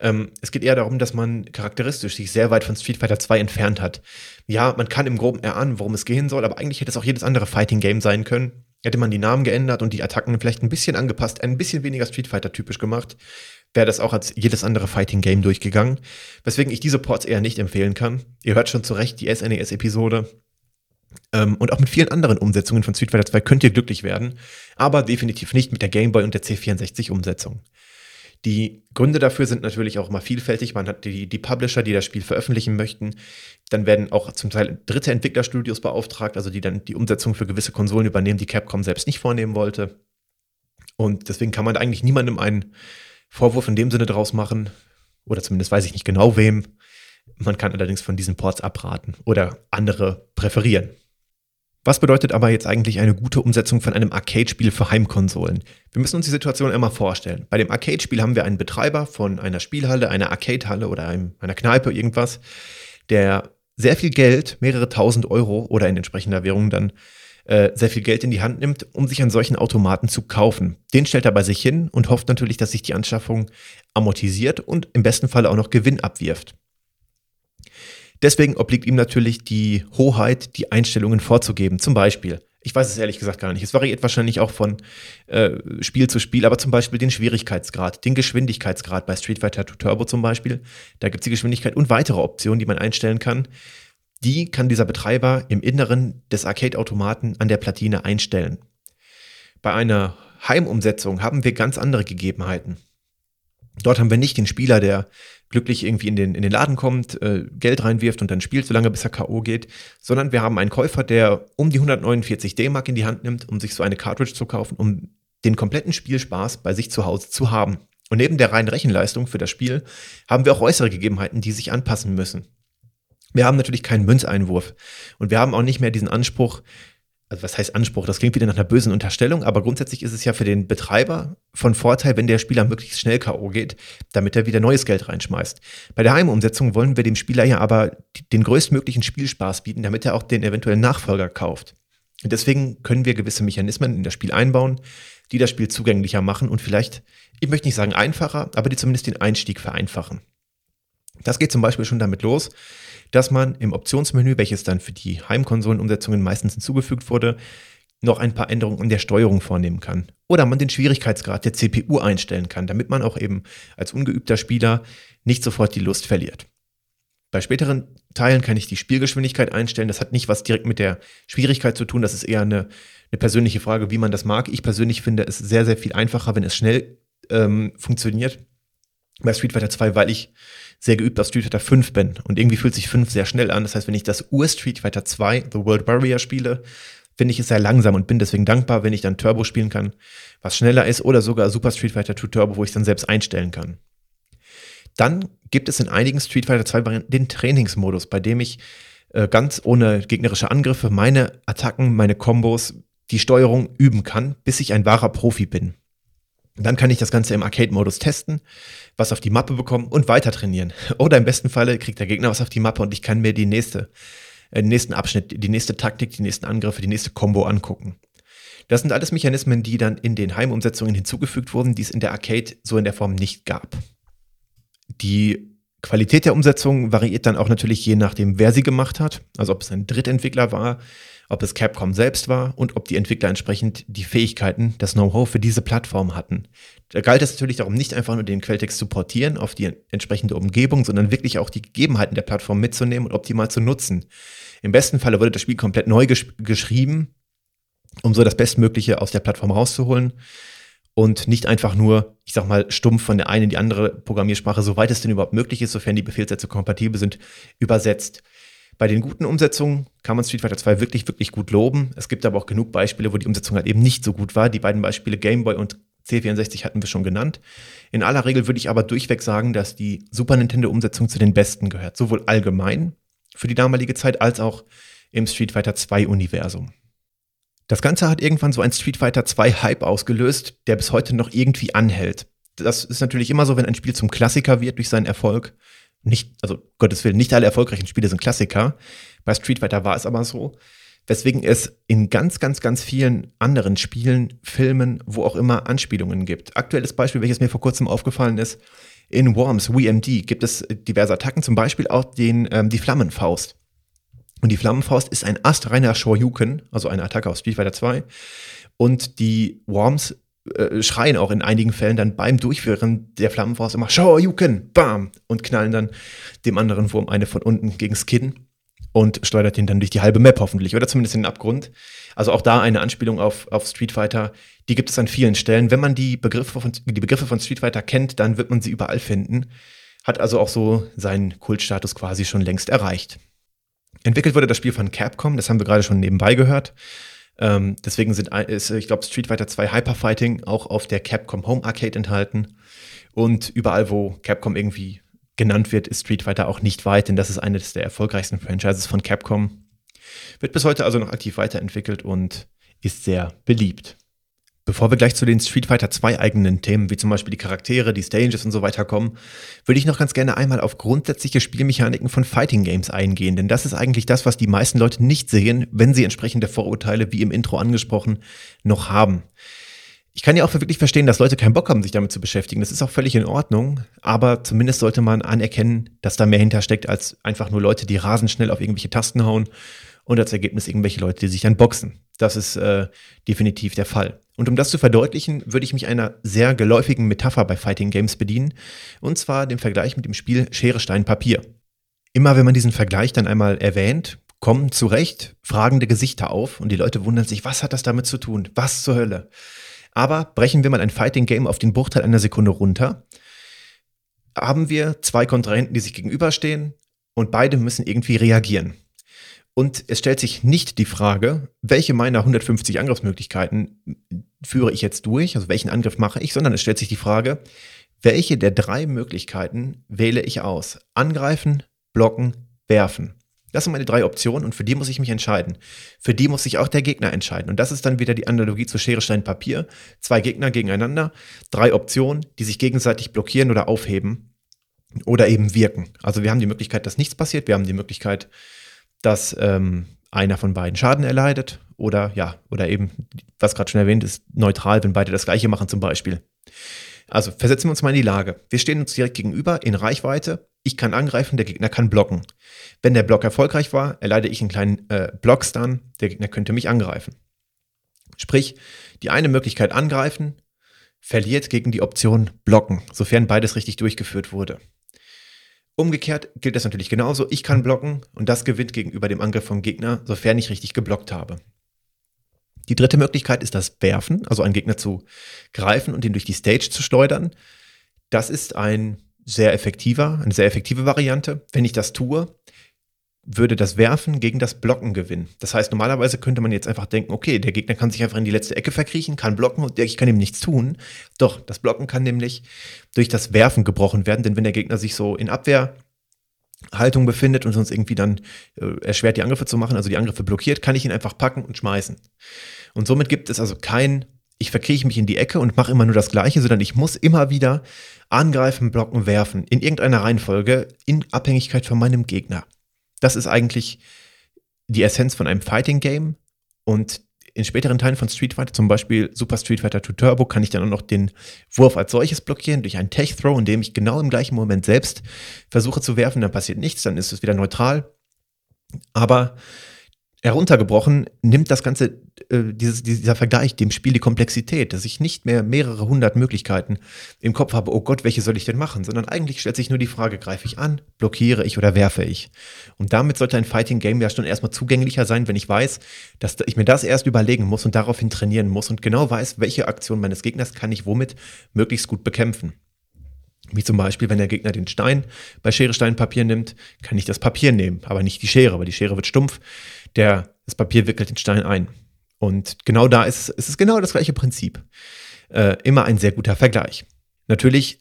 S1: Ähm, es geht eher darum, dass man charakteristisch sich sehr weit von Street Fighter 2 entfernt hat. Ja, man kann im Groben erahnen, worum es gehen soll, aber eigentlich hätte es auch jedes andere Fighting Game sein können. Hätte man die Namen geändert und die Attacken vielleicht ein bisschen angepasst, ein bisschen weniger Street Fighter typisch gemacht, wäre das auch als jedes andere Fighting Game durchgegangen. Weswegen ich diese Ports eher nicht empfehlen kann. Ihr hört schon zu Recht die SNES-Episode ähm, und auch mit vielen anderen Umsetzungen von Street Fighter 2 könnt ihr glücklich werden, aber definitiv nicht mit der Game Boy und der C64-Umsetzung. Die Gründe dafür sind natürlich auch immer vielfältig. Man hat die, die Publisher, die das Spiel veröffentlichen möchten. Dann werden auch zum Teil dritte Entwicklerstudios beauftragt, also die dann die Umsetzung für gewisse Konsolen übernehmen, die Capcom selbst nicht vornehmen wollte. Und deswegen kann man eigentlich niemandem einen Vorwurf in dem Sinne draus machen. Oder zumindest weiß ich nicht genau wem. Man kann allerdings von diesen Ports abraten oder andere präferieren. Was bedeutet aber jetzt eigentlich eine gute Umsetzung von einem Arcade-Spiel für Heimkonsolen? Wir müssen uns die Situation einmal vorstellen. Bei dem Arcade-Spiel haben wir einen Betreiber von einer Spielhalle, einer Arcade-Halle oder einem, einer Kneipe, irgendwas, der sehr viel Geld, mehrere tausend Euro oder in entsprechender Währung dann äh, sehr viel Geld in die Hand nimmt, um sich an solchen Automaten zu kaufen. Den stellt er bei sich hin und hofft natürlich, dass sich die Anschaffung amortisiert und im besten Fall auch noch Gewinn abwirft. Deswegen obliegt ihm natürlich die Hoheit, die Einstellungen vorzugeben. Zum Beispiel, ich weiß es ehrlich gesagt gar nicht, es variiert wahrscheinlich auch von äh, Spiel zu Spiel, aber zum Beispiel den Schwierigkeitsgrad, den Geschwindigkeitsgrad bei Street Fighter 2 Turbo zum Beispiel. Da gibt es die Geschwindigkeit und weitere Optionen, die man einstellen kann. Die kann dieser Betreiber im Inneren des Arcade-Automaten an der Platine einstellen. Bei einer Heimumsetzung haben wir ganz andere Gegebenheiten. Dort haben wir nicht den Spieler, der glücklich irgendwie in den, in den Laden kommt, äh, Geld reinwirft und dann spielt, solange bis er K.O. geht, sondern wir haben einen Käufer, der um die 149 D-Mark in die Hand nimmt, um sich so eine Cartridge zu kaufen, um den kompletten Spielspaß bei sich zu Hause zu haben. Und neben der reinen Rechenleistung für das Spiel haben wir auch äußere Gegebenheiten, die sich anpassen müssen. Wir haben natürlich keinen Münzeinwurf und wir haben auch nicht mehr diesen Anspruch, also was heißt Anspruch? Das klingt wieder nach einer bösen Unterstellung, aber grundsätzlich ist es ja für den Betreiber von Vorteil, wenn der Spieler möglichst schnell K.O. geht, damit er wieder neues Geld reinschmeißt. Bei der Heimumsetzung wollen wir dem Spieler ja aber den größtmöglichen Spielspaß bieten, damit er auch den eventuellen Nachfolger kauft. Und deswegen können wir gewisse Mechanismen in das Spiel einbauen, die das Spiel zugänglicher machen und vielleicht, ich möchte nicht sagen einfacher, aber die zumindest den Einstieg vereinfachen. Das geht zum Beispiel schon damit los, dass man im Optionsmenü, welches dann für die Heimkonsolenumsetzungen meistens hinzugefügt wurde, noch ein paar Änderungen in der Steuerung vornehmen kann. Oder man den Schwierigkeitsgrad der CPU einstellen kann, damit man auch eben als ungeübter Spieler nicht sofort die Lust verliert. Bei späteren Teilen kann ich die Spielgeschwindigkeit einstellen. Das hat nicht was direkt mit der Schwierigkeit zu tun. Das ist eher eine, eine persönliche Frage, wie man das mag. Ich persönlich finde es sehr, sehr viel einfacher, wenn es schnell ähm, funktioniert. Bei Street Fighter 2, weil ich sehr geübt auf Street Fighter 5 bin. Und irgendwie fühlt sich 5 sehr schnell an. Das heißt, wenn ich das Ur-Street Fighter 2, The World Barrier spiele, finde ich es sehr langsam und bin deswegen dankbar, wenn ich dann Turbo spielen kann, was schneller ist, oder sogar Super Street Fighter 2 Turbo, wo ich dann selbst einstellen kann. Dann gibt es in einigen Street Fighter 2 Varianten den Trainingsmodus, bei dem ich äh, ganz ohne gegnerische Angriffe meine Attacken, meine Kombos, die Steuerung üben kann, bis ich ein wahrer Profi bin. Dann kann ich das Ganze im Arcade-Modus testen, was auf die Mappe bekommen und weiter trainieren. Oder im besten Falle kriegt der Gegner was auf die Mappe und ich kann mir die nächste, äh, den nächsten Abschnitt, die nächste Taktik, die nächsten Angriffe, die nächste Combo angucken. Das sind alles Mechanismen, die dann in den Heimumsetzungen hinzugefügt wurden, die es in der Arcade so in der Form nicht gab. Die Qualität der Umsetzung variiert dann auch natürlich je nachdem, wer sie gemacht hat. Also ob es ein Drittentwickler war, ob es Capcom selbst war und ob die Entwickler entsprechend die Fähigkeiten, das Know-how für diese Plattform hatten. Da galt es natürlich darum, nicht einfach nur den Quelltext zu portieren auf die entsprechende Umgebung, sondern wirklich auch die Gegebenheiten der Plattform mitzunehmen und optimal zu nutzen. Im besten Falle wurde das Spiel komplett neu gesch geschrieben, um so das Bestmögliche aus der Plattform rauszuholen und nicht einfach nur, ich sag mal, stumpf von der einen in die andere Programmiersprache, soweit es denn überhaupt möglich ist, sofern die Befehlssätze kompatibel sind, übersetzt. Bei den guten Umsetzungen kann man Street Fighter 2 wirklich, wirklich gut loben. Es gibt aber auch genug Beispiele, wo die Umsetzung halt eben nicht so gut war. Die beiden Beispiele Game Boy und C64 hatten wir schon genannt. In aller Regel würde ich aber durchweg sagen, dass die Super Nintendo-Umsetzung zu den besten gehört. Sowohl allgemein für die damalige Zeit als auch im Street Fighter 2-Universum. Das Ganze hat irgendwann so ein Street Fighter 2 Hype ausgelöst, der bis heute noch irgendwie anhält. Das ist natürlich immer so, wenn ein Spiel zum Klassiker wird durch seinen Erfolg nicht, also Gottes Willen, nicht alle erfolgreichen Spiele sind Klassiker. Bei Street Fighter war es aber so. Weswegen es in ganz, ganz, ganz vielen anderen Spielen, Filmen, wo auch immer Anspielungen gibt. Aktuelles Beispiel, welches mir vor kurzem aufgefallen ist, in Worms, WMD, gibt es diverse Attacken, zum Beispiel auch den, ähm, die Flammenfaust. Und die Flammenfaust ist ein astreiner Shoryuken, also eine Attacke aus Street Fighter 2. Und die Worms äh, schreien auch in einigen Fällen dann beim Durchführen der Flammenfaust immer Shoryuken, bam, und knallen dann dem anderen Wurm eine von unten gegens Kinn und schleudert ihn dann durch die halbe Map hoffentlich oder zumindest in den Abgrund. Also auch da eine Anspielung auf, auf Street Fighter, die gibt es an vielen Stellen. Wenn man die Begriffe, von, die Begriffe von Street Fighter kennt, dann wird man sie überall finden. Hat also auch so seinen Kultstatus quasi schon längst erreicht. Entwickelt wurde das Spiel von Capcom, das haben wir gerade schon nebenbei gehört. Ähm, deswegen sind, ist, ich glaube, Street Fighter 2 Hyper Fighting auch auf der Capcom Home Arcade enthalten. Und überall, wo Capcom irgendwie genannt wird, ist Street Fighter auch nicht weit, denn das ist eines der erfolgreichsten Franchises von Capcom. Wird bis heute also noch aktiv weiterentwickelt und ist sehr beliebt. Bevor wir gleich zu den Street Fighter 2 eigenen Themen, wie zum Beispiel die Charaktere, die Stages und so weiter kommen, würde ich noch ganz gerne einmal auf grundsätzliche Spielmechaniken von Fighting Games eingehen, denn das ist eigentlich das, was die meisten Leute nicht sehen, wenn sie entsprechende Vorurteile, wie im Intro angesprochen, noch haben. Ich kann ja auch wirklich verstehen, dass Leute keinen Bock haben, sich damit zu beschäftigen. Das ist auch völlig in Ordnung, aber zumindest sollte man anerkennen, dass da mehr hintersteckt als einfach nur Leute, die rasend schnell auf irgendwelche Tasten hauen und als Ergebnis irgendwelche Leute, die sich dann boxen. Das ist äh, definitiv der Fall. Und um das zu verdeutlichen, würde ich mich einer sehr geläufigen Metapher bei Fighting Games bedienen, und zwar dem Vergleich mit dem Spiel Schere, Stein, Papier. Immer wenn man diesen Vergleich dann einmal erwähnt, kommen zu Recht fragende Gesichter auf und die Leute wundern sich, was hat das damit zu tun? Was zur Hölle? Aber brechen wir mal ein Fighting Game auf den Bruchteil einer Sekunde runter, haben wir zwei Kontrahenten, die sich gegenüberstehen und beide müssen irgendwie reagieren. Und es stellt sich nicht die Frage, welche meiner 150 Angriffsmöglichkeiten führe ich jetzt durch, also welchen Angriff mache ich, sondern es stellt sich die Frage, welche der drei Möglichkeiten wähle ich aus? Angreifen, blocken, werfen. Das sind meine drei Optionen und für die muss ich mich entscheiden. Für die muss sich auch der Gegner entscheiden. Und das ist dann wieder die Analogie zu Schere, Stein, Papier. Zwei Gegner gegeneinander, drei Optionen, die sich gegenseitig blockieren oder aufheben oder eben wirken. Also wir haben die Möglichkeit, dass nichts passiert. Wir haben die Möglichkeit, dass ähm, einer von beiden Schaden erleidet oder ja, oder eben, was gerade schon erwähnt ist, neutral, wenn beide das gleiche machen zum Beispiel. Also versetzen wir uns mal in die Lage. Wir stehen uns direkt gegenüber in Reichweite. Ich kann angreifen, der Gegner kann blocken. Wenn der Block erfolgreich war, erleide ich einen kleinen äh, Blockstun, der Gegner könnte mich angreifen. Sprich, die eine Möglichkeit angreifen verliert gegen die Option blocken, sofern beides richtig durchgeführt wurde. Umgekehrt gilt das natürlich genauso. Ich kann blocken und das gewinnt gegenüber dem Angriff vom Gegner, sofern ich richtig geblockt habe. Die dritte Möglichkeit ist das Werfen, also einen Gegner zu greifen und ihn durch die Stage zu schleudern. Das ist ein sehr effektiver, eine sehr effektive Variante. Wenn ich das tue, würde das Werfen gegen das Blocken gewinnen. Das heißt, normalerweise könnte man jetzt einfach denken, okay, der Gegner kann sich einfach in die letzte Ecke verkriechen, kann blocken und ich kann ihm nichts tun. Doch, das Blocken kann nämlich durch das Werfen gebrochen werden, denn wenn der Gegner sich so in Abwehr Haltung befindet und uns irgendwie dann äh, erschwert, die Angriffe zu machen, also die Angriffe blockiert, kann ich ihn einfach packen und schmeißen. Und somit gibt es also kein, ich verkrieche mich in die Ecke und mache immer nur das Gleiche, sondern ich muss immer wieder angreifen, blocken, werfen, in irgendeiner Reihenfolge, in Abhängigkeit von meinem Gegner. Das ist eigentlich die Essenz von einem Fighting Game und in späteren Teilen von Street Fighter, zum Beispiel Super Street Fighter 2 Turbo, kann ich dann auch noch den Wurf als solches blockieren durch einen Tech Throw, in dem ich genau im gleichen Moment selbst versuche zu werfen, dann passiert nichts, dann ist es wieder neutral. Aber heruntergebrochen nimmt das Ganze, äh, dieses, dieser Vergleich dem Spiel die Komplexität, dass ich nicht mehr mehrere hundert Möglichkeiten im Kopf habe, oh Gott, welche soll ich denn machen, sondern eigentlich stellt sich nur die Frage, greife ich an, blockiere ich oder werfe ich? Und damit sollte ein Fighting Game ja schon erstmal zugänglicher sein, wenn ich weiß, dass ich mir das erst überlegen muss und daraufhin trainieren muss und genau weiß, welche Aktion meines Gegners kann ich womit möglichst gut bekämpfen. Wie zum Beispiel, wenn der Gegner den Stein bei Schere, Stein, Papier nimmt, kann ich das Papier nehmen, aber nicht die Schere, weil die Schere wird stumpf. Der, das Papier wickelt den Stein ein. Und genau da ist, ist es genau das gleiche Prinzip. Äh, immer ein sehr guter Vergleich. Natürlich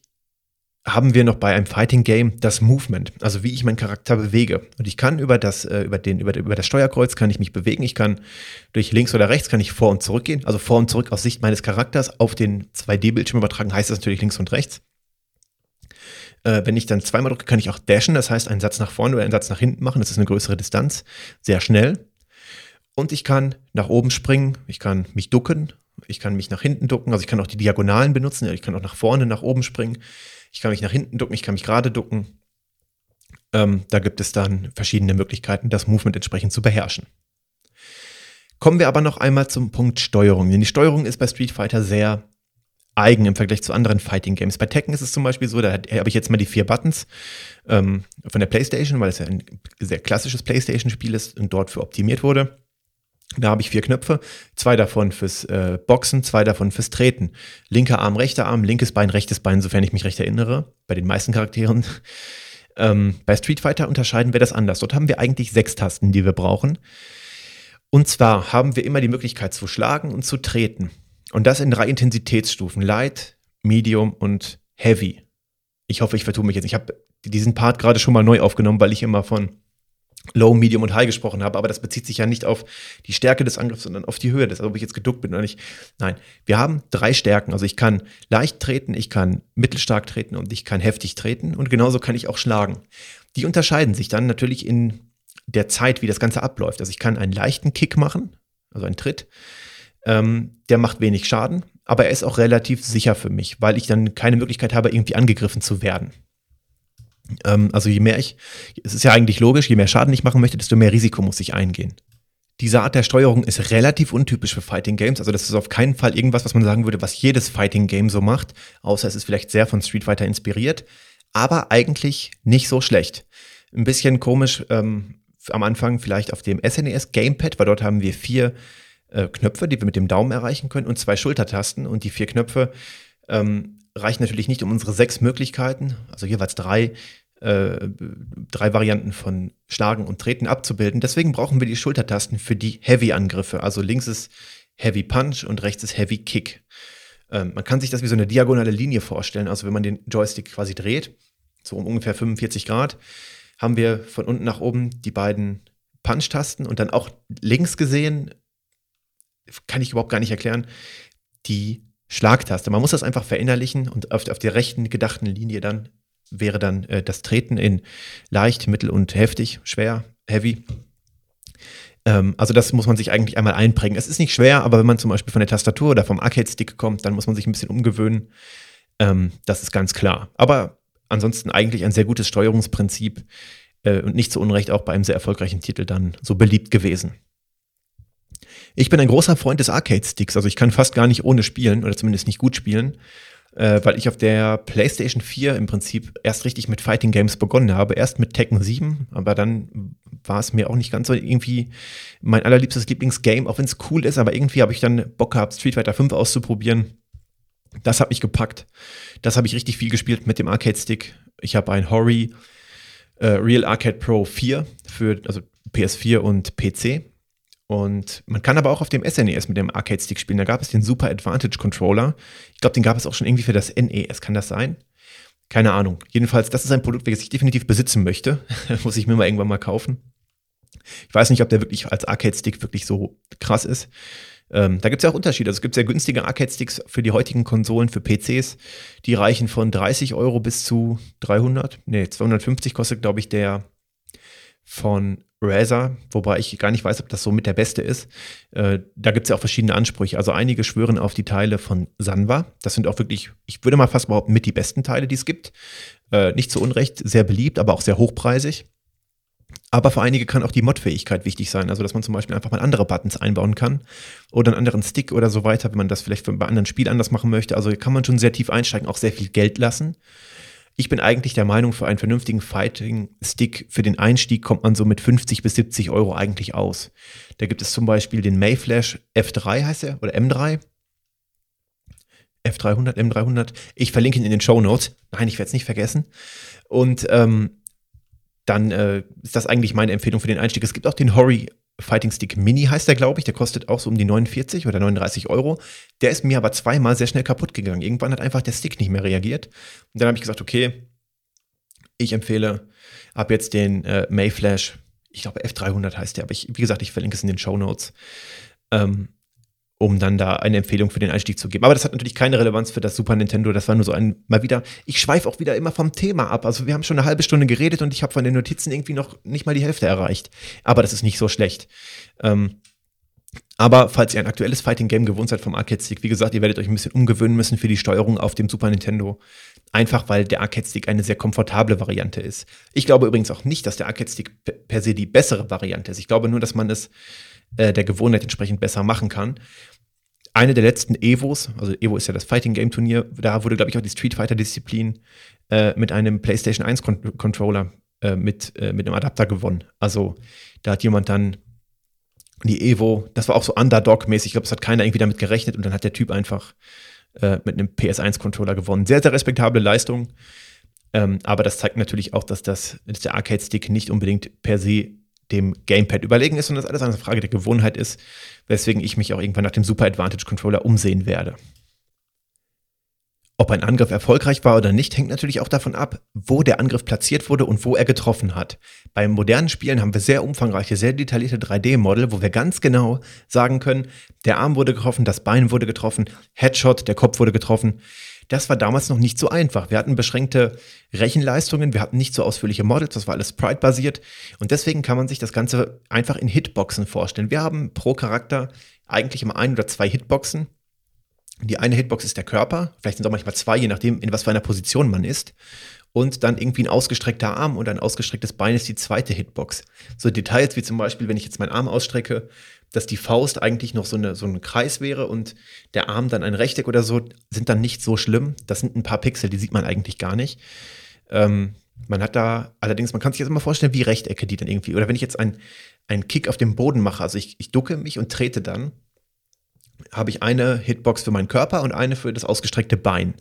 S1: haben wir noch bei einem Fighting Game das Movement, also wie ich meinen Charakter bewege. Und ich kann über das, äh, über den, über, über das Steuerkreuz kann ich mich bewegen. Ich kann durch links oder rechts kann ich vor und zurück gehen. Also vor und zurück aus Sicht meines Charakters auf den 2D-Bildschirm übertragen, heißt das natürlich links und rechts. Äh, wenn ich dann zweimal drücke, kann ich auch dashen, das heißt einen Satz nach vorne oder einen Satz nach hinten machen. Das ist eine größere Distanz, sehr schnell. Und ich kann nach oben springen, ich kann mich ducken, ich kann mich nach hinten ducken, also ich kann auch die Diagonalen benutzen, ich kann auch nach vorne, nach oben springen, ich kann mich nach hinten ducken, ich kann mich gerade ducken. Ähm, da gibt es dann verschiedene Möglichkeiten, das Movement entsprechend zu beherrschen. Kommen wir aber noch einmal zum Punkt Steuerung. Denn die Steuerung ist bei Street Fighter sehr eigen im Vergleich zu anderen Fighting Games. Bei Tekken ist es zum Beispiel so, da habe ich jetzt mal die vier Buttons ähm, von der PlayStation, weil es ja ein sehr klassisches PlayStation-Spiel ist und dort für optimiert wurde. Da habe ich vier Knöpfe, zwei davon fürs äh, Boxen, zwei davon fürs Treten. Linker Arm, rechter Arm, linkes Bein, rechtes Bein, sofern ich mich recht erinnere, bei den meisten Charakteren. Ähm, bei Street Fighter unterscheiden wir das anders. Dort haben wir eigentlich sechs Tasten, die wir brauchen. Und zwar haben wir immer die Möglichkeit zu schlagen und zu treten. Und das in drei Intensitätsstufen: Light, Medium und Heavy. Ich hoffe, ich vertue mich jetzt. Ich habe diesen Part gerade schon mal neu aufgenommen, weil ich immer von Low, Medium und High gesprochen habe, aber das bezieht sich ja nicht auf die Stärke des Angriffs, sondern auf die Höhe des, ob ich jetzt geduckt bin oder nicht. Nein, wir haben drei Stärken. Also ich kann leicht treten, ich kann mittelstark treten und ich kann heftig treten und genauso kann ich auch schlagen. Die unterscheiden sich dann natürlich in der Zeit, wie das Ganze abläuft. Also ich kann einen leichten Kick machen, also einen Tritt, ähm, der macht wenig Schaden, aber er ist auch relativ sicher für mich, weil ich dann keine Möglichkeit habe, irgendwie angegriffen zu werden. Ähm, also je mehr ich, es ist ja eigentlich logisch, je mehr Schaden ich machen möchte, desto mehr Risiko muss ich eingehen. Diese Art der Steuerung ist relativ untypisch für Fighting Games. Also das ist auf keinen Fall irgendwas, was man sagen würde, was jedes Fighting Game so macht, außer es ist vielleicht sehr von Street Fighter inspiriert, aber eigentlich nicht so schlecht. Ein bisschen komisch ähm, am Anfang vielleicht auf dem SNES e Gamepad, weil dort haben wir vier äh, Knöpfe, die wir mit dem Daumen erreichen können und zwei Schultertasten. Und die vier Knöpfe ähm, reichen natürlich nicht um unsere sechs Möglichkeiten, also jeweils drei, äh, drei Varianten von Schlagen und Treten abzubilden. Deswegen brauchen wir die Schultertasten für die Heavy-Angriffe. Also links ist Heavy Punch und rechts ist Heavy Kick. Ähm, man kann sich das wie so eine diagonale Linie vorstellen. Also wenn man den Joystick quasi dreht, so um ungefähr 45 Grad, haben wir von unten nach oben die beiden Punch-Tasten und dann auch links gesehen kann ich überhaupt gar nicht erklären, die Schlagtaste. Man muss das einfach verinnerlichen und auf, auf der rechten gedachten Linie dann wäre dann äh, das Treten in leicht, mittel und heftig, schwer, heavy. Ähm, also das muss man sich eigentlich einmal einprägen. Es ist nicht schwer, aber wenn man zum Beispiel von der Tastatur oder vom Arcade-Stick kommt, dann muss man sich ein bisschen umgewöhnen. Ähm, das ist ganz klar. Aber ansonsten eigentlich ein sehr gutes Steuerungsprinzip äh, und nicht zu Unrecht auch bei einem sehr erfolgreichen Titel dann so beliebt gewesen. Ich bin ein großer Freund des Arcade-Sticks, also ich kann fast gar nicht ohne spielen oder zumindest nicht gut spielen, äh, weil ich auf der PlayStation 4 im Prinzip erst richtig mit Fighting Games begonnen habe. Erst mit Tekken 7, aber dann war es mir auch nicht ganz so irgendwie mein allerliebstes Lieblingsgame, auch wenn es cool ist, aber irgendwie habe ich dann Bock gehabt, Street Fighter 5 auszuprobieren. Das hat mich gepackt. Das habe ich richtig viel gespielt mit dem Arcade-Stick. Ich habe ein Hori äh, Real Arcade Pro 4 für also PS4 und PC und man kann aber auch auf dem SNES e mit dem Arcade-Stick spielen. Da gab es den Super Advantage Controller. Ich glaube, den gab es auch schon irgendwie für das NES. Kann das sein? Keine Ahnung. Jedenfalls, das ist ein Produkt, welches ich definitiv besitzen möchte. Muss ich mir mal irgendwann mal kaufen. Ich weiß nicht, ob der wirklich als Arcade-Stick wirklich so krass ist. Ähm, da gibt es ja auch Unterschiede. Also es gibt sehr günstige Arcade-Sticks für die heutigen Konsolen, für PCs. Die reichen von 30 Euro bis zu 300. Nee, 250 kostet, glaube ich, der von Razer, wobei ich gar nicht weiß, ob das so mit der beste ist. Äh, da gibt es ja auch verschiedene Ansprüche. Also einige schwören auf die Teile von Sanwa. Das sind auch wirklich, ich würde mal fast behaupten, mit die besten Teile, die es gibt. Äh, nicht zu Unrecht, sehr beliebt, aber auch sehr hochpreisig. Aber für einige kann auch die Mod-Fähigkeit wichtig sein. Also, dass man zum Beispiel einfach mal andere Buttons einbauen kann oder einen anderen Stick oder so weiter, wenn man das vielleicht bei anderen Spielen anders machen möchte. Also kann man schon sehr tief einsteigen, auch sehr viel Geld lassen. Ich bin eigentlich der Meinung, für einen vernünftigen Fighting-Stick, für den Einstieg kommt man so mit 50 bis 70 Euro eigentlich aus. Da gibt es zum Beispiel den Mayflash F3 heißt er, oder M3. F300, M300. Ich verlinke ihn in den Show Notes. Nein, ich werde es nicht vergessen. Und ähm, dann äh, ist das eigentlich meine Empfehlung für den Einstieg. Es gibt auch den Hori Fighting Stick Mini, heißt der, glaube ich. Der kostet auch so um die 49 oder 39 Euro. Der ist mir aber zweimal sehr schnell kaputt gegangen. Irgendwann hat einfach der Stick nicht mehr reagiert. Und dann habe ich gesagt, okay, ich empfehle ab jetzt den äh, Mayflash. Ich glaube, F300 heißt der, aber ich, wie gesagt, ich verlinke es in den Show Notes. Ähm, um dann da eine Empfehlung für den Einstieg zu geben. Aber das hat natürlich keine Relevanz für das Super Nintendo. Das war nur so ein, mal wieder, ich schweife auch wieder immer vom Thema ab. Also wir haben schon eine halbe Stunde geredet und ich habe von den Notizen irgendwie noch nicht mal die Hälfte erreicht. Aber das ist nicht so schlecht. Ähm, aber falls ihr ein aktuelles Fighting Game gewohnt seid vom Arcade Stick, wie gesagt, ihr werdet euch ein bisschen umgewöhnen müssen für die Steuerung auf dem Super Nintendo. Einfach weil der Arcade Stick eine sehr komfortable Variante ist. Ich glaube übrigens auch nicht, dass der Arcade Stick per se die bessere Variante ist. Ich glaube nur, dass man es äh, der Gewohnheit entsprechend besser machen kann. Eine der letzten Evos, also Evo ist ja das Fighting Game Turnier, da wurde, glaube ich, auch die Street Fighter Disziplin äh, mit einem PlayStation 1 Con Controller äh, mit, äh, mit einem Adapter gewonnen. Also da hat jemand dann die Evo, das war auch so Underdog-mäßig, ich glaube, es hat keiner irgendwie damit gerechnet und dann hat der Typ einfach äh, mit einem PS1-Controller gewonnen. Sehr, sehr respektable Leistung. Ähm, aber das zeigt natürlich auch, dass, das, dass der Arcade-Stick nicht unbedingt per se dem Gamepad überlegen ist und das alles eine Frage der Gewohnheit ist, weswegen ich mich auch irgendwann nach dem Super Advantage Controller umsehen werde. Ob ein Angriff erfolgreich war oder nicht, hängt natürlich auch davon ab, wo der Angriff platziert wurde und wo er getroffen hat. Bei modernen Spielen haben wir sehr umfangreiche, sehr detaillierte 3D-Model, wo wir ganz genau sagen können, der Arm wurde getroffen, das Bein wurde getroffen, Headshot, der Kopf wurde getroffen. Das war damals noch nicht so einfach. Wir hatten beschränkte Rechenleistungen, wir hatten nicht so ausführliche Models, das war alles Sprite-basiert. Und deswegen kann man sich das Ganze einfach in Hitboxen vorstellen. Wir haben pro Charakter eigentlich immer ein oder zwei Hitboxen. Die eine Hitbox ist der Körper, vielleicht sind es auch manchmal zwei, je nachdem, in was für einer Position man ist. Und dann irgendwie ein ausgestreckter Arm und ein ausgestrecktes Bein ist die zweite Hitbox. So Details wie zum Beispiel, wenn ich jetzt meinen Arm ausstrecke, dass die Faust eigentlich noch so, eine, so ein Kreis wäre und der Arm dann ein Rechteck oder so, sind dann nicht so schlimm. Das sind ein paar Pixel, die sieht man eigentlich gar nicht. Ähm, man hat da, allerdings, man kann sich jetzt immer vorstellen, wie Rechtecke die dann irgendwie, oder wenn ich jetzt einen Kick auf dem Boden mache, also ich, ich ducke mich und trete dann, habe ich eine Hitbox für meinen Körper und eine für das ausgestreckte Bein.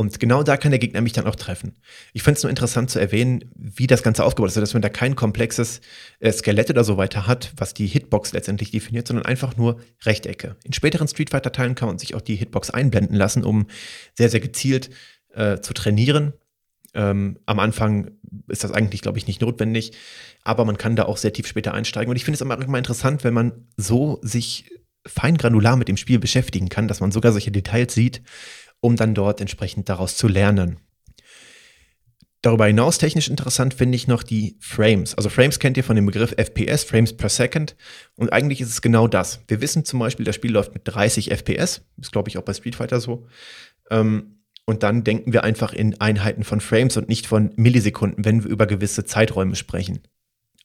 S1: Und genau da kann der Gegner mich dann auch treffen. Ich finde es nur interessant zu erwähnen, wie das Ganze aufgebaut ist, also dass man da kein komplexes äh, Skelett oder so weiter hat, was die Hitbox letztendlich definiert, sondern einfach nur Rechtecke. In späteren Street Fighter-Teilen kann man sich auch die Hitbox einblenden lassen, um sehr, sehr gezielt äh, zu trainieren. Ähm, am Anfang ist das eigentlich, glaube ich, nicht notwendig, aber man kann da auch sehr tief später einsteigen. Und ich finde es immer, immer interessant, wenn man so sich fein granular mit dem Spiel beschäftigen kann, dass man sogar solche Details sieht um dann dort entsprechend daraus zu lernen. Darüber hinaus technisch interessant finde ich noch die Frames. Also Frames kennt ihr von dem Begriff FPS, Frames per Second. Und eigentlich ist es genau das. Wir wissen zum Beispiel, das Spiel läuft mit 30 FPS. Ist, glaube ich, auch bei Street Fighter so. Ähm, und dann denken wir einfach in Einheiten von Frames und nicht von Millisekunden, wenn wir über gewisse Zeiträume sprechen.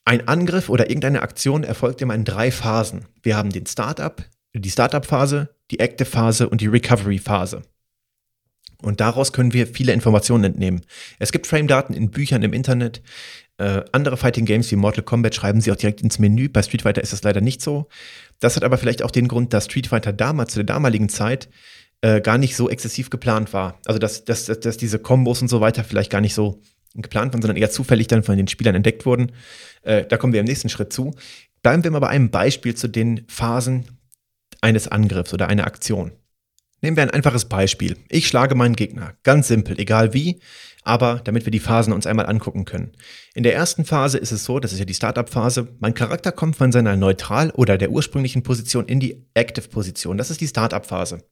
S1: Ein Angriff oder irgendeine Aktion erfolgt immer in drei Phasen. Wir haben den Startup, die Startup-Phase, die Active-Phase und die Recovery-Phase. Und daraus können wir viele Informationen entnehmen. Es gibt Frame-Daten in Büchern im Internet. Äh, andere Fighting Games wie Mortal Kombat schreiben sie auch direkt ins Menü. Bei Street Fighter ist das leider nicht so. Das hat aber vielleicht auch den Grund, dass Street Fighter damals, zu der damaligen Zeit, äh, gar nicht so exzessiv geplant war. Also, dass, dass, dass diese Kombos und so weiter vielleicht gar nicht so geplant waren, sondern eher zufällig dann von den Spielern entdeckt wurden. Äh, da kommen wir im nächsten Schritt zu. Bleiben wir mal bei einem Beispiel zu den Phasen eines Angriffs oder einer Aktion. Nehmen wir ein einfaches Beispiel. Ich schlage meinen Gegner. Ganz simpel, egal wie, aber damit wir die Phasen uns einmal angucken können. In der ersten Phase ist es so, das ist ja die Startup-Phase, mein Charakter kommt von seiner Neutral- oder der ursprünglichen Position in die Active-Position. Das ist die Startup-Phase.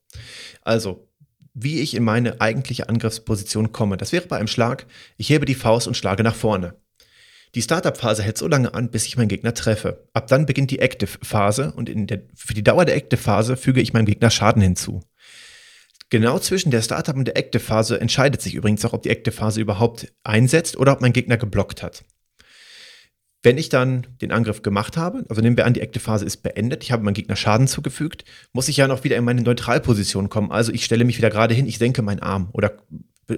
S1: Also, wie ich in meine eigentliche Angriffsposition komme. Das wäre bei einem Schlag, ich hebe die Faust und schlage nach vorne. Die Startup-Phase hält so lange an, bis ich meinen Gegner treffe. Ab dann beginnt die Active-Phase und der, für die Dauer der Active-Phase füge ich meinem Gegner Schaden hinzu. Genau zwischen der Startup und der Active-Phase entscheidet sich übrigens auch, ob die Active-Phase überhaupt einsetzt oder ob mein Gegner geblockt hat. Wenn ich dann den Angriff gemacht habe, also nehmen wir an, die Active-Phase ist beendet, ich habe meinem Gegner Schaden zugefügt, muss ich ja noch wieder in meine Neutralposition kommen. Also ich stelle mich wieder gerade hin, ich senke meinen Arm oder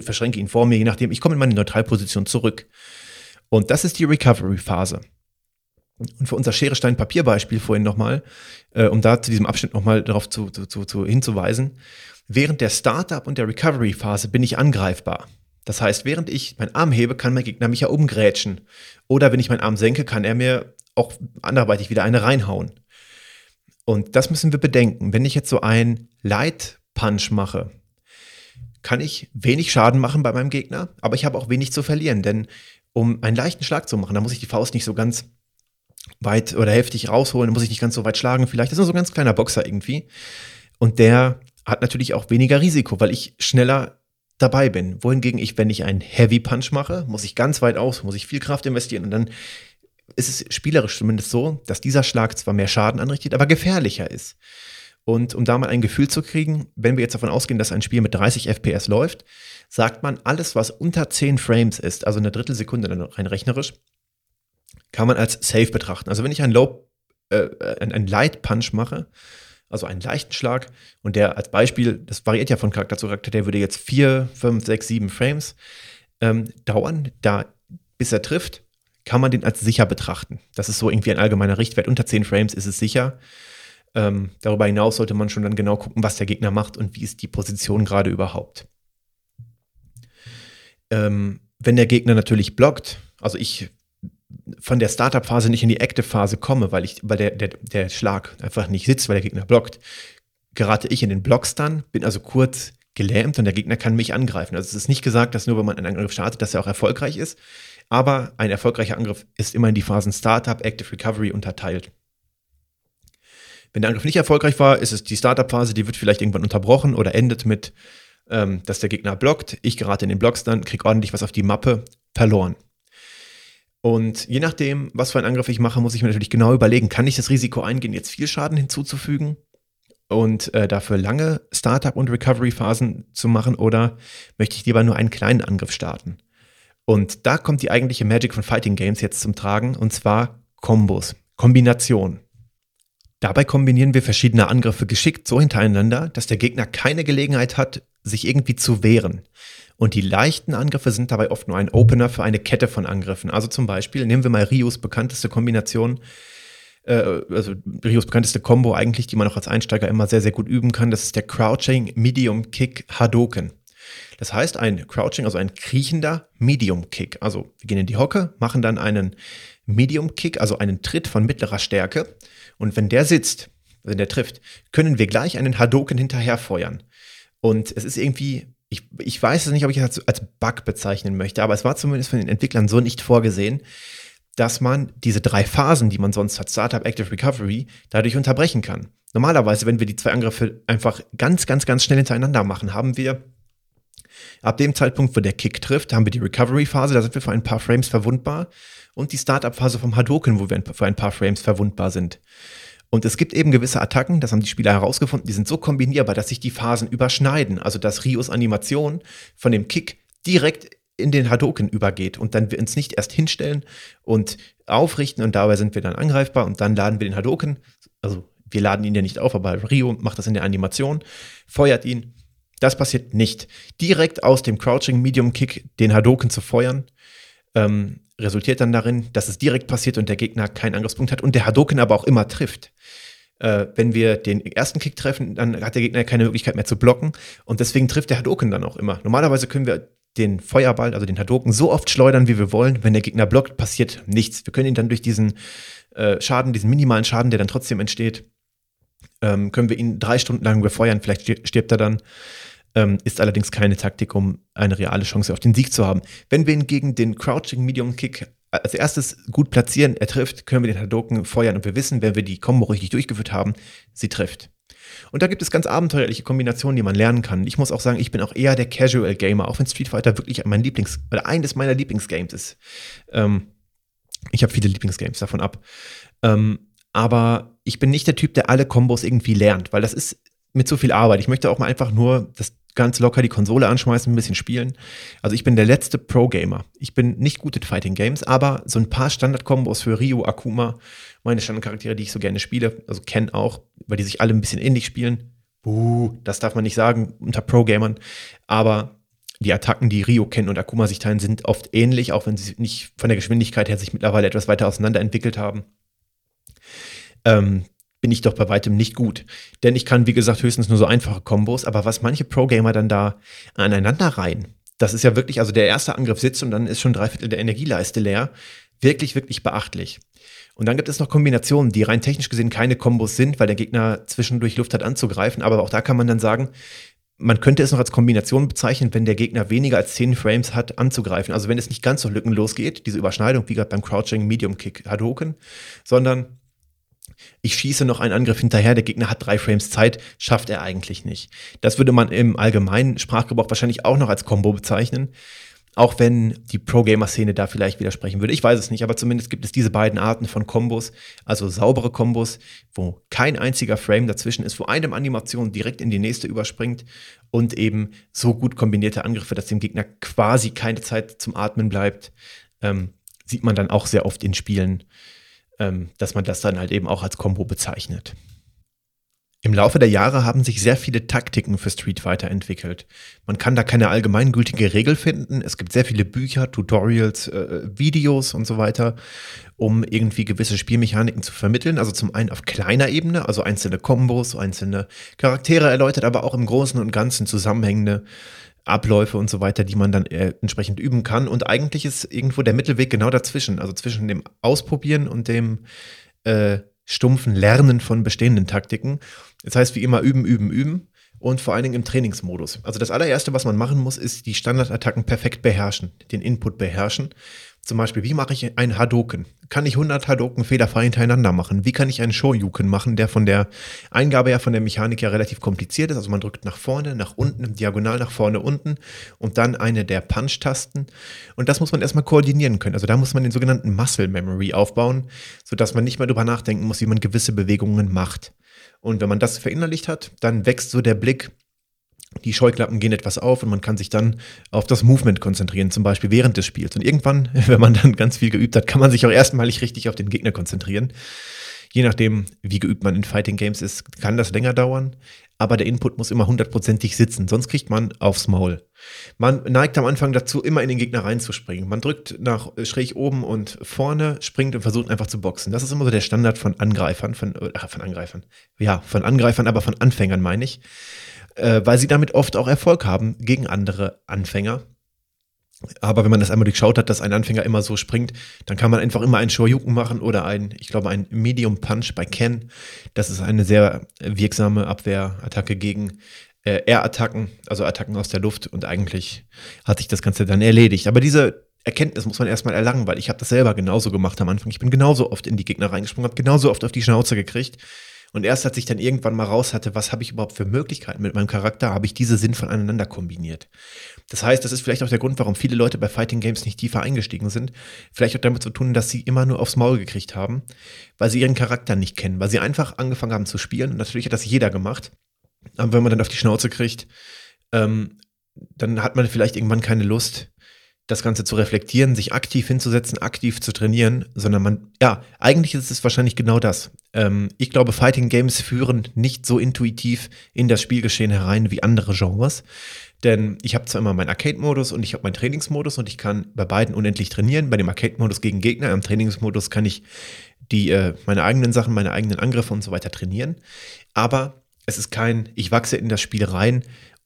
S1: verschränke ihn vor mir, je nachdem, ich komme in meine Neutralposition zurück. Und das ist die Recovery-Phase. Und für unser Schere-Stein-Papier-Beispiel vorhin nochmal, äh, um da zu diesem Abschnitt nochmal darauf zu, zu, zu, hinzuweisen, während der Startup und der Recovery-Phase bin ich angreifbar. Das heißt, während ich meinen Arm hebe, kann mein Gegner mich ja umgrätschen. Oder wenn ich meinen Arm senke, kann er mir auch anderweitig wieder eine reinhauen. Und das müssen wir bedenken. Wenn ich jetzt so einen Light Punch mache, kann ich wenig Schaden machen bei meinem Gegner, aber ich habe auch wenig zu verlieren, denn um einen leichten Schlag zu machen, da muss ich die Faust nicht so ganz weit oder heftig rausholen, da muss ich nicht ganz so weit schlagen. Vielleicht ist er so ein ganz kleiner Boxer irgendwie. Und der hat natürlich auch weniger Risiko, weil ich schneller dabei bin. Wohingegen ich, wenn ich einen Heavy Punch mache, muss ich ganz weit aus, muss ich viel Kraft investieren und dann ist es spielerisch zumindest so, dass dieser Schlag zwar mehr Schaden anrichtet, aber gefährlicher ist. Und um da mal ein Gefühl zu kriegen, wenn wir jetzt davon ausgehen, dass ein Spiel mit 30 FPS läuft, sagt man, alles, was unter 10 Frames ist, also eine Drittelsekunde rein rechnerisch, kann man als safe betrachten. Also wenn ich einen Low, äh, einen Light Punch mache, also einen leichten Schlag, und der als Beispiel, das variiert ja von Charakter zu Charakter, der würde jetzt 4, 5, 6, 7 Frames ähm, dauern, da bis er trifft, kann man den als sicher betrachten. Das ist so irgendwie ein allgemeiner Richtwert. Unter 10 Frames ist es sicher. Ähm, darüber hinaus sollte man schon dann genau gucken, was der Gegner macht und wie ist die Position gerade überhaupt. Ähm, wenn der Gegner natürlich blockt, also ich von der Startup-Phase nicht in die Active-Phase komme, weil, ich, weil der, der, der Schlag einfach nicht sitzt, weil der Gegner blockt, gerate ich in den Blockstun, bin also kurz gelähmt und der Gegner kann mich angreifen. Also es ist nicht gesagt, dass nur wenn man einen Angriff startet, dass er auch erfolgreich ist, aber ein erfolgreicher Angriff ist immer in die Phasen Startup, Active Recovery unterteilt. Wenn der Angriff nicht erfolgreich war, ist es die Startup-Phase, die wird vielleicht irgendwann unterbrochen oder endet mit, ähm, dass der Gegner blockt. Ich gerate in den Blockstun, kriege ordentlich was auf die Mappe, verloren. Und je nachdem, was für einen Angriff ich mache, muss ich mir natürlich genau überlegen, kann ich das Risiko eingehen, jetzt viel Schaden hinzuzufügen und äh, dafür lange Startup- und Recovery-Phasen zu machen oder möchte ich lieber nur einen kleinen Angriff starten? Und da kommt die eigentliche Magic von Fighting Games jetzt zum Tragen und zwar Kombos, Kombination. Dabei kombinieren wir verschiedene Angriffe geschickt so hintereinander, dass der Gegner keine Gelegenheit hat, sich irgendwie zu wehren. Und die leichten Angriffe sind dabei oft nur ein Opener für eine Kette von Angriffen. Also zum Beispiel, nehmen wir mal Rios bekannteste Kombination, äh, also Rios bekannteste Combo eigentlich, die man auch als Einsteiger immer sehr, sehr gut üben kann. Das ist der Crouching Medium Kick Hadoken. Das heißt, ein Crouching, also ein kriechender Medium Kick. Also wir gehen in die Hocke, machen dann einen Medium Kick, also einen Tritt von mittlerer Stärke. Und wenn der sitzt, wenn der trifft, können wir gleich einen Hadoken hinterher feuern. Und es ist irgendwie ich, ich weiß es nicht, ob ich das als Bug bezeichnen möchte, aber es war zumindest von den Entwicklern so nicht vorgesehen, dass man diese drei Phasen, die man sonst hat, Startup, Active Recovery, dadurch unterbrechen kann. Normalerweise, wenn wir die zwei Angriffe einfach ganz, ganz, ganz schnell hintereinander machen, haben wir ab dem Zeitpunkt, wo der Kick trifft, haben wir die Recovery-Phase, da sind wir für ein paar Frames verwundbar und die Startup-Phase vom Hadoken, wo wir für ein paar Frames verwundbar sind. Und es gibt eben gewisse Attacken, das haben die Spieler herausgefunden, die sind so kombinierbar, dass sich die Phasen überschneiden. Also dass Rios Animation von dem Kick direkt in den Hadoken übergeht und dann wir uns nicht erst hinstellen und aufrichten und dabei sind wir dann angreifbar und dann laden wir den Hadoken, also wir laden ihn ja nicht auf, aber Rio macht das in der Animation, feuert ihn. Das passiert nicht. Direkt aus dem Crouching Medium Kick den Hadoken zu feuern, ähm, resultiert dann darin, dass es direkt passiert und der Gegner keinen Angriffspunkt hat und der Hadoken aber auch immer trifft. Äh, wenn wir den ersten Kick treffen, dann hat der Gegner keine Möglichkeit mehr zu blocken und deswegen trifft der Hadoken dann auch immer. Normalerweise können wir den Feuerball, also den Hadoken, so oft schleudern, wie wir wollen. Wenn der Gegner blockt, passiert nichts. Wir können ihn dann durch diesen äh, Schaden, diesen minimalen Schaden, der dann trotzdem entsteht, ähm, können wir ihn drei Stunden lang befeuern, vielleicht stirbt er dann. Ähm, ist allerdings keine Taktik, um eine reale Chance auf den Sieg zu haben. Wenn wir hingegen den Crouching Medium Kick als erstes gut platzieren, er trifft, können wir den Hadoken feuern und wir wissen, wenn wir die Combo richtig durchgeführt haben, sie trifft. Und da gibt es ganz abenteuerliche Kombinationen, die man lernen kann. Ich muss auch sagen, ich bin auch eher der Casual Gamer, auch wenn Street Fighter wirklich mein Lieblings- oder eines meiner Lieblingsgames ist. Ähm, ich habe viele Lieblingsgames davon ab. Ähm, aber ich bin nicht der Typ, der alle Kombos irgendwie lernt, weil das ist mit so viel Arbeit. Ich möchte auch mal einfach nur das ganz locker die Konsole anschmeißen, ein bisschen spielen. Also ich bin der letzte Pro-Gamer. Ich bin nicht gut in Fighting Games, aber so ein paar Standard-Kombos für Ryu, Akuma, meine Standardcharaktere, die ich so gerne spiele, also Ken auch, weil die sich alle ein bisschen ähnlich spielen. Buh, das darf man nicht sagen unter Pro-Gamern. Aber die Attacken, die Ryo, Ken und Akuma sich teilen, sind oft ähnlich, auch wenn sie nicht von der Geschwindigkeit her sich mittlerweile etwas weiter auseinanderentwickelt haben. Ähm, bin ich doch bei weitem nicht gut. Denn ich kann, wie gesagt, höchstens nur so einfache Kombos, aber was manche Pro-Gamer dann da aneinander reihen, das ist ja wirklich, also der erste Angriff sitzt und dann ist schon drei Viertel der Energieleiste leer. Wirklich, wirklich beachtlich. Und dann gibt es noch Kombinationen, die rein technisch gesehen keine Kombos sind, weil der Gegner zwischendurch Luft hat anzugreifen. Aber auch da kann man dann sagen, man könnte es noch als Kombination bezeichnen, wenn der Gegner weniger als 10 Frames hat, anzugreifen. Also wenn es nicht ganz so lückenlos geht, diese Überschneidung, wie gerade beim Crouching Medium Kick Hadoken, sondern ich schieße noch einen Angriff hinterher, der Gegner hat drei Frames Zeit, schafft er eigentlich nicht. Das würde man im allgemeinen Sprachgebrauch wahrscheinlich auch noch als Combo bezeichnen. Auch wenn die Pro-Gamer-Szene da vielleicht widersprechen würde. Ich weiß es nicht, aber zumindest gibt es diese beiden Arten von Kombos. Also saubere Kombos, wo kein einziger Frame dazwischen ist, wo eine Animation direkt in die nächste überspringt und eben so gut kombinierte Angriffe, dass dem Gegner quasi keine Zeit zum Atmen bleibt. Ähm, sieht man dann auch sehr oft in Spielen ähm, dass man das dann halt eben auch als Combo bezeichnet. Im Laufe der Jahre haben sich sehr viele Taktiken für Street Fighter entwickelt. Man kann da keine allgemeingültige Regel finden. Es gibt sehr viele Bücher, Tutorials, äh, Videos und so weiter, um irgendwie gewisse Spielmechaniken zu vermitteln. Also zum einen auf kleiner Ebene, also einzelne Kombos, einzelne Charaktere erläutert, aber auch im Großen und Ganzen zusammenhängende Abläufe und so weiter, die man dann äh, entsprechend üben kann. Und eigentlich ist irgendwo der Mittelweg genau dazwischen, also zwischen dem Ausprobieren und dem äh, stumpfen Lernen von bestehenden Taktiken. Das heißt, wie immer üben, üben, üben und vor allen Dingen im Trainingsmodus. Also das allererste, was man machen muss, ist die Standardattacken perfekt beherrschen, den Input beherrschen zum Beispiel, wie mache ich einen Hadoken? Kann ich 100 Hadoken fehlerfrei hintereinander machen? Wie kann ich einen Shoryuken machen, der von der Eingabe her, von der Mechanik ja relativ kompliziert ist? Also man drückt nach vorne, nach unten, diagonal nach vorne, unten und dann eine der Punch-Tasten. Und das muss man erstmal koordinieren können. Also da muss man den sogenannten Muscle Memory aufbauen, sodass man nicht mehr drüber nachdenken muss, wie man gewisse Bewegungen macht. Und wenn man das verinnerlicht hat, dann wächst so der Blick die Scheuklappen gehen etwas auf und man kann sich dann auf das Movement konzentrieren, zum Beispiel während des Spiels. Und irgendwann, wenn man dann ganz viel geübt hat, kann man sich auch erstmalig richtig auf den Gegner konzentrieren. Je nachdem, wie geübt man in Fighting Games ist, kann das länger dauern, aber der Input muss immer hundertprozentig sitzen, sonst kriegt man aufs Maul. Man neigt am Anfang dazu, immer in den Gegner reinzuspringen. Man drückt nach schräg oben und vorne, springt und versucht einfach zu boxen. Das ist immer so der Standard von Angreifern, von, ach, von Angreifern. Ja, von Angreifern, aber von Anfängern meine ich äh, weil sie damit oft auch Erfolg haben gegen andere Anfänger. Aber wenn man das einmal durchschaut hat, dass ein Anfänger immer so springt, dann kann man einfach immer einen Shoryuken machen oder ein, ich glaube, ein Medium Punch bei Ken. Das ist eine sehr wirksame Abwehrattacke gegen äh, Air-Attacken, also Attacken aus der Luft. Und eigentlich hat sich das Ganze dann erledigt. Aber diese Erkenntnis muss man erstmal erlangen, weil ich habe das selber genauso gemacht am Anfang. Ich bin genauso oft in die Gegner reingesprungen, habe genauso oft auf die Schnauze gekriegt. Und erst als ich dann irgendwann mal raus hatte, was habe ich überhaupt für Möglichkeiten mit meinem Charakter, habe ich diese sinnvoll aneinander kombiniert. Das heißt, das ist vielleicht auch der Grund, warum viele Leute bei Fighting Games nicht tiefer eingestiegen sind. Vielleicht auch damit zu tun, dass sie immer nur aufs Maul gekriegt haben, weil sie ihren Charakter nicht kennen, weil sie einfach angefangen haben zu spielen. Und natürlich hat das jeder gemacht. Aber wenn man dann auf die Schnauze kriegt, ähm, dann hat man vielleicht irgendwann keine Lust, das Ganze zu reflektieren, sich aktiv hinzusetzen, aktiv zu trainieren, sondern man, ja, eigentlich ist es wahrscheinlich genau das. Ähm, ich glaube, Fighting Games führen nicht so intuitiv in das Spielgeschehen herein wie andere Genres. Denn ich habe zwar immer meinen Arcade-Modus und ich habe meinen Trainingsmodus und ich kann bei beiden unendlich trainieren. Bei dem Arcade-Modus gegen Gegner, im Trainingsmodus kann ich die, äh, meine eigenen Sachen, meine eigenen Angriffe und so weiter trainieren. Aber es ist kein, ich wachse in das Spiel rein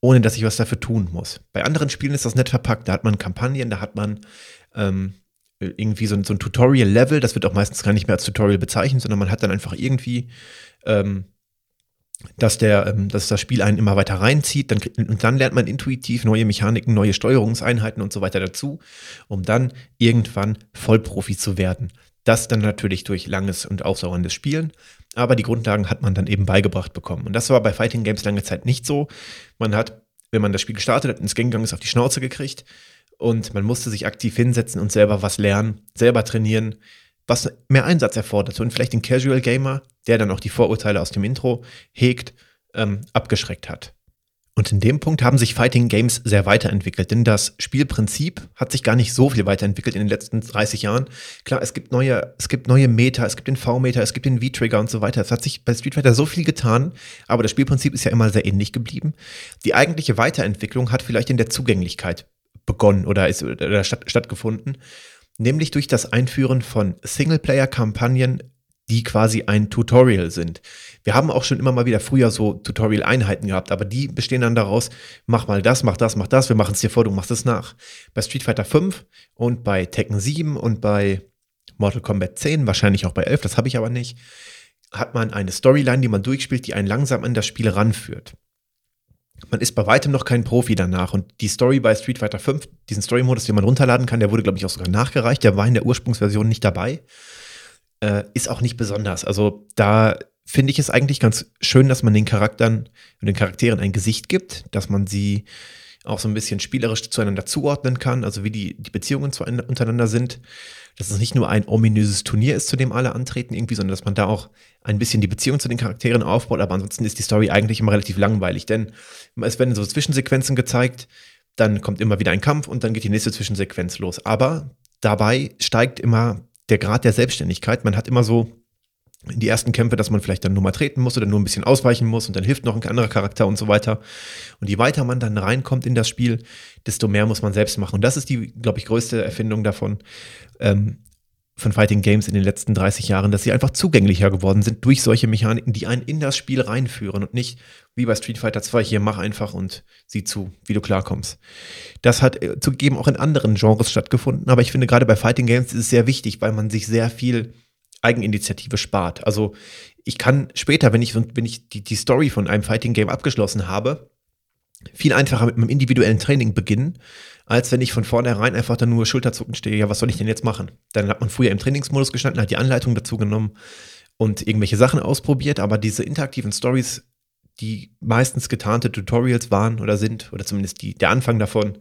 S1: ohne dass ich was dafür tun muss. Bei anderen Spielen ist das nett verpackt. Da hat man Kampagnen, da hat man ähm, irgendwie so ein, so ein Tutorial-Level. Das wird auch meistens gar nicht mehr als Tutorial bezeichnet, sondern man hat dann einfach irgendwie ähm, dass, der, ähm, dass das Spiel einen immer weiter reinzieht. Dann, und dann lernt man intuitiv neue Mechaniken, neue Steuerungseinheiten und so weiter dazu, um dann irgendwann Vollprofi zu werden. Das dann natürlich durch langes und ausdauerndes Spielen. Aber die Grundlagen hat man dann eben beigebracht bekommen. Und das war bei Fighting Games lange Zeit nicht so. Man hat, wenn man das Spiel gestartet hat, ins Gang gegangen ist, auf die Schnauze gekriegt. Und man musste sich aktiv hinsetzen und selber was lernen, selber trainieren, was mehr Einsatz erforderte und vielleicht den Casual Gamer, der dann auch die Vorurteile aus dem Intro hegt, ähm, abgeschreckt hat. Und in dem Punkt haben sich Fighting Games sehr weiterentwickelt, denn das Spielprinzip hat sich gar nicht so viel weiterentwickelt in den letzten 30 Jahren. Klar, es gibt neue, es gibt neue Meta, es gibt den V-Meter, es gibt den V-Trigger und so weiter. Es hat sich bei Street Fighter so viel getan, aber das Spielprinzip ist ja immer sehr ähnlich geblieben. Die eigentliche Weiterentwicklung hat vielleicht in der Zugänglichkeit begonnen oder ist oder statt, stattgefunden nämlich durch das Einführen von Singleplayer-Kampagnen, die quasi ein Tutorial sind. Wir haben auch schon immer mal wieder früher so Tutorial-Einheiten gehabt, aber die bestehen dann daraus, mach mal das, mach das, mach das, wir machen es dir vor, du machst es nach. Bei Street Fighter 5 und bei Tekken 7 und bei Mortal Kombat 10, wahrscheinlich auch bei 11, das habe ich aber nicht, hat man eine Storyline, die man durchspielt, die einen langsam an das Spiel ranführt man ist bei weitem noch kein Profi danach. Und die Story bei Street Fighter 5, diesen Story-Modus, den man runterladen kann, der wurde, glaube ich, auch sogar nachgereicht. Der war in der Ursprungsversion nicht dabei. Äh, ist auch nicht besonders. Also da finde ich es eigentlich ganz schön, dass man den Charakteren und den Charakteren ein Gesicht gibt, dass man sie auch so ein bisschen spielerisch zueinander zuordnen kann, also wie die, die Beziehungen untereinander sind dass es nicht nur ein ominöses Turnier ist, zu dem alle antreten irgendwie, sondern dass man da auch ein bisschen die Beziehung zu den Charakteren aufbaut. Aber ansonsten ist die Story eigentlich immer relativ langweilig, denn es werden so Zwischensequenzen gezeigt, dann kommt immer wieder ein Kampf und dann geht die nächste Zwischensequenz los. Aber dabei steigt immer der Grad der Selbstständigkeit. Man hat immer so die ersten Kämpfe, dass man vielleicht dann nur mal treten muss oder nur ein bisschen ausweichen muss und dann hilft noch ein anderer Charakter und so weiter. Und je weiter man dann reinkommt in das Spiel, desto mehr muss man selbst machen. Und das ist die, glaube ich, größte Erfindung davon, ähm, von Fighting Games in den letzten 30 Jahren, dass sie einfach zugänglicher geworden sind durch solche Mechaniken, die einen in das Spiel reinführen und nicht wie bei Street Fighter 2 hier mach einfach und sieh zu, wie du klarkommst. Das hat äh, zugegeben auch in anderen Genres stattgefunden, aber ich finde gerade bei Fighting Games ist es sehr wichtig, weil man sich sehr viel Eigeninitiative spart. Also ich kann später, wenn ich, wenn ich die, die Story von einem Fighting Game abgeschlossen habe, viel einfacher mit meinem individuellen Training beginnen, als wenn ich von vornherein einfach dann nur Schulterzucken stehe. Ja, was soll ich denn jetzt machen? Dann hat man früher im Trainingsmodus gestanden, hat die Anleitung dazu genommen und irgendwelche Sachen ausprobiert, aber diese interaktiven Stories die meistens getarnte Tutorials waren oder sind, oder zumindest die, der Anfang davon,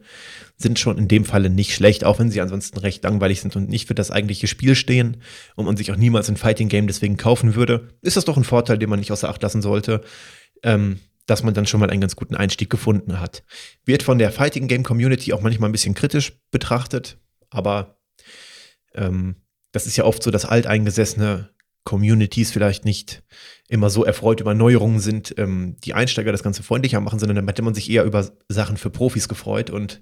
S1: sind schon in dem Falle nicht schlecht, auch wenn sie ansonsten recht langweilig sind und nicht für das eigentliche Spiel stehen und man sich auch niemals ein Fighting Game deswegen kaufen würde, ist das doch ein Vorteil, den man nicht außer Acht lassen sollte, ähm, dass man dann schon mal einen ganz guten Einstieg gefunden hat. Wird von der Fighting Game Community auch manchmal ein bisschen kritisch betrachtet, aber ähm, das ist ja oft so, dass alteingesessene Communities vielleicht nicht immer so erfreut über Neuerungen sind, ähm, die Einsteiger das Ganze freundlicher machen, sondern dann hätte man sich eher über Sachen für Profis gefreut. Und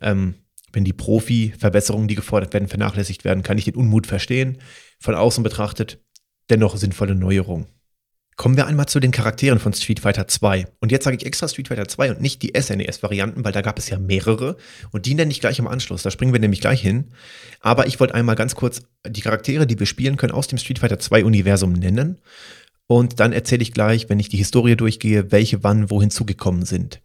S1: ähm, wenn die Profi-Verbesserungen, die gefordert werden, vernachlässigt werden, kann ich den Unmut verstehen. Von außen betrachtet dennoch sinnvolle Neuerungen. Kommen wir einmal zu den Charakteren von Street Fighter 2. Und jetzt sage ich extra Street Fighter 2 und nicht die SNES-Varianten, weil da gab es ja mehrere. Und die nenne ich gleich im Anschluss. Da springen wir nämlich gleich hin. Aber ich wollte einmal ganz kurz die Charaktere, die wir spielen können, aus dem Street Fighter 2-Universum nennen. Und dann erzähle ich gleich, wenn ich die Historie durchgehe, welche wann wohin zugekommen sind.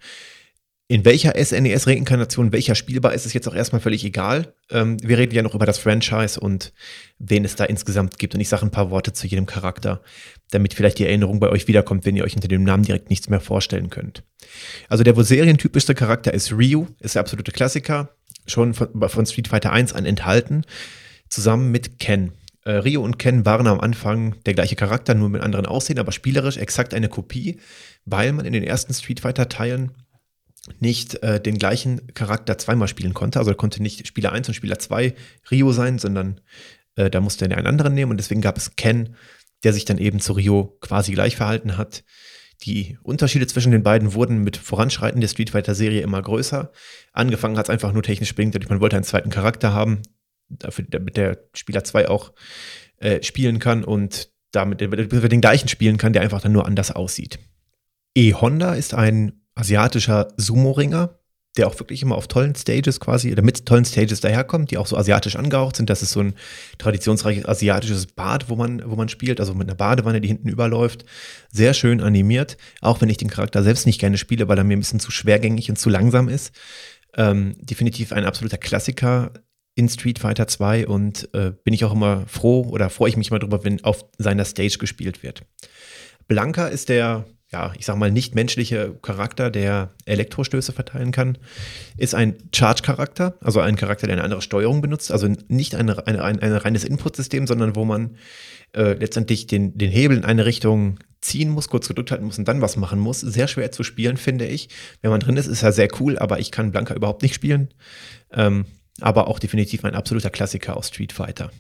S1: In welcher SNES-Reinkarnation welcher spielbar ist, ist jetzt auch erstmal völlig egal. Ähm, wir reden ja noch über das Franchise und wen es da insgesamt gibt. Und ich sage ein paar Worte zu jedem Charakter, damit vielleicht die Erinnerung bei euch wiederkommt, wenn ihr euch unter dem Namen direkt nichts mehr vorstellen könnt. Also der wohl serientypischste Charakter ist Ryu, ist der absolute Klassiker, schon von, von Street Fighter 1 an enthalten, zusammen mit Ken. Äh, Ryu und Ken waren am Anfang der gleiche Charakter, nur mit anderen Aussehen, aber spielerisch exakt eine Kopie, weil man in den ersten Street Fighter-Teilen nicht äh, den gleichen Charakter zweimal spielen konnte. Also konnte nicht Spieler 1 und Spieler 2 Rio sein, sondern äh, da musste er einen anderen nehmen und deswegen gab es Ken, der sich dann eben zu Rio quasi gleich verhalten hat. Die Unterschiede zwischen den beiden wurden mit Voranschreiten der Street Fighter Serie immer größer. Angefangen hat es einfach nur technisch bedingt, man wollte einen zweiten Charakter haben, dafür, damit der Spieler 2 auch äh, spielen kann und damit den gleichen spielen kann, der einfach dann nur anders aussieht. E-Honda ist ein asiatischer Sumo-Ringer, der auch wirklich immer auf tollen Stages quasi, oder mit tollen Stages daherkommt, die auch so asiatisch angehaucht sind. Das ist so ein traditionsreiches asiatisches Bad, wo man, wo man spielt, also mit einer Badewanne, die hinten überläuft. Sehr schön animiert, auch wenn ich den Charakter selbst nicht gerne spiele, weil er mir ein bisschen zu schwergängig und zu langsam ist. Ähm, definitiv ein absoluter Klassiker in Street Fighter 2 und äh, bin ich auch immer froh oder freue ich mich mal drüber, wenn auf seiner Stage gespielt wird. Blanka ist der ja, ich sag mal, nicht menschliche Charakter, der Elektrostöße verteilen kann, ist ein Charge-Charakter, also ein Charakter, der eine andere Steuerung benutzt, also nicht eine, eine, ein, ein reines Input-System, sondern wo man äh, letztendlich den, den Hebel in eine Richtung ziehen muss, kurz gedrückt halten muss und dann was machen muss. Sehr schwer zu spielen, finde ich. Wenn man drin ist, ist er sehr cool, aber ich kann Blanka überhaupt nicht spielen. Ähm, aber auch definitiv ein absoluter Klassiker aus Street Fighter.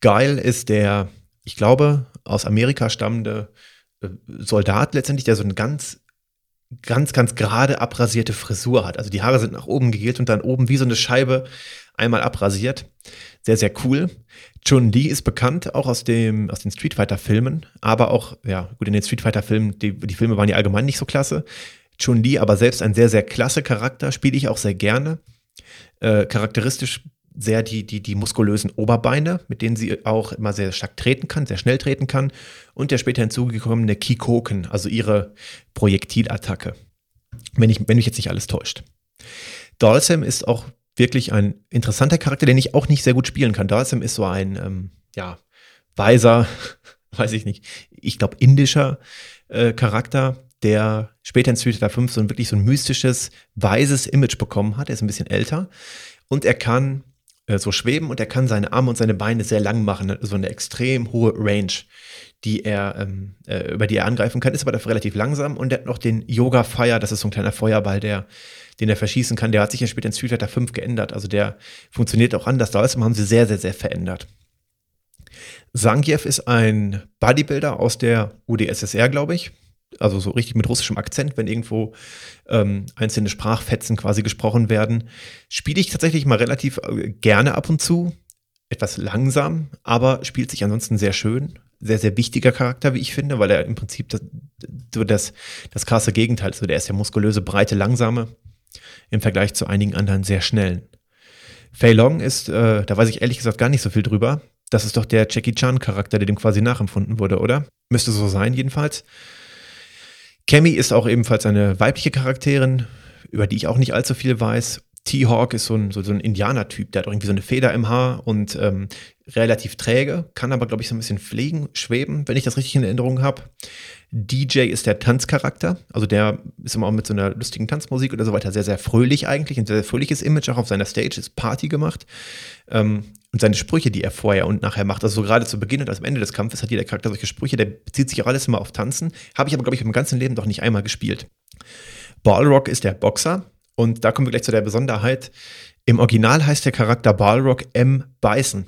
S1: Geil ist der, ich glaube, aus Amerika stammende Soldat letztendlich, der so eine ganz, ganz, ganz gerade abrasierte Frisur hat. Also die Haare sind nach oben gegelt und dann oben wie so eine Scheibe einmal abrasiert. Sehr, sehr cool. Chun-Li ist bekannt, auch aus, dem, aus den Street Fighter-Filmen, aber auch, ja, gut, in den Street Fighter-Filmen, die, die Filme waren ja allgemein nicht so klasse. Chun-Li aber selbst ein sehr, sehr klasse Charakter, spiele ich auch sehr gerne. Äh, charakteristisch sehr die, die, die muskulösen Oberbeine, mit denen sie auch immer sehr stark treten kann, sehr schnell treten kann. Und der später hinzugekommene Kikoken, also ihre Projektilattacke. Wenn, ich, wenn mich jetzt nicht alles täuscht. Dalsam ist auch wirklich ein interessanter Charakter, den ich auch nicht sehr gut spielen kann. Dalsam ist so ein, ähm, ja, weiser, weiß ich nicht, ich glaube indischer äh, Charakter, der später in Street Fighter 5 so ein wirklich so ein mystisches, weises Image bekommen hat. Er ist ein bisschen älter und er kann äh, so schweben und er kann seine Arme und seine Beine sehr lang machen, so eine extrem hohe Range, die er, ähm, äh, über die er angreifen kann, ist aber dafür relativ langsam und er hat noch den Yoga Fire, das ist so ein kleiner Feuerball, der, den er verschießen kann. Der hat sich ja später in Street Fighter 5 geändert, also der funktioniert auch anders. Da haben sie sehr, sehr, sehr verändert. Zangief ist ein Bodybuilder aus der UdSSR, glaube ich also so richtig mit russischem Akzent, wenn irgendwo ähm, einzelne Sprachfetzen quasi gesprochen werden, spiele ich tatsächlich mal relativ äh, gerne ab und zu. Etwas langsam, aber spielt sich ansonsten sehr schön. Sehr, sehr wichtiger Charakter, wie ich finde, weil er im Prinzip das, das, das krasse Gegenteil ist. Also der ist der muskulöse, breite, langsame im Vergleich zu einigen anderen sehr schnellen. Fei Long ist, äh, da weiß ich ehrlich gesagt gar nicht so viel drüber. Das ist doch der Jackie Chan-Charakter, der dem quasi nachempfunden wurde, oder? Müsste so sein, jedenfalls. Cammy ist auch ebenfalls eine weibliche Charakterin, über die ich auch nicht allzu viel weiß. T-Hawk ist so ein, so, so ein Indianer-Typ, der hat irgendwie so eine Feder im Haar und ähm, relativ träge, kann aber, glaube ich, so ein bisschen fliegen, schweben, wenn ich das richtig in Erinnerung habe. DJ ist der Tanzcharakter, also der ist immer auch mit so einer lustigen Tanzmusik oder so weiter sehr, sehr fröhlich eigentlich, ein sehr, sehr fröhliches Image, auch auf seiner Stage ist Party gemacht. Ähm, und seine Sprüche, die er vorher und nachher macht, also so gerade zu Beginn und am Ende des Kampfes hat jeder Charakter solche Sprüche, der bezieht sich auch alles immer auf Tanzen. Habe ich aber, glaube ich, im ganzen Leben doch nicht einmal gespielt. Balrog ist der Boxer und da kommen wir gleich zu der Besonderheit. Im Original heißt der Charakter Balrog M. Bison.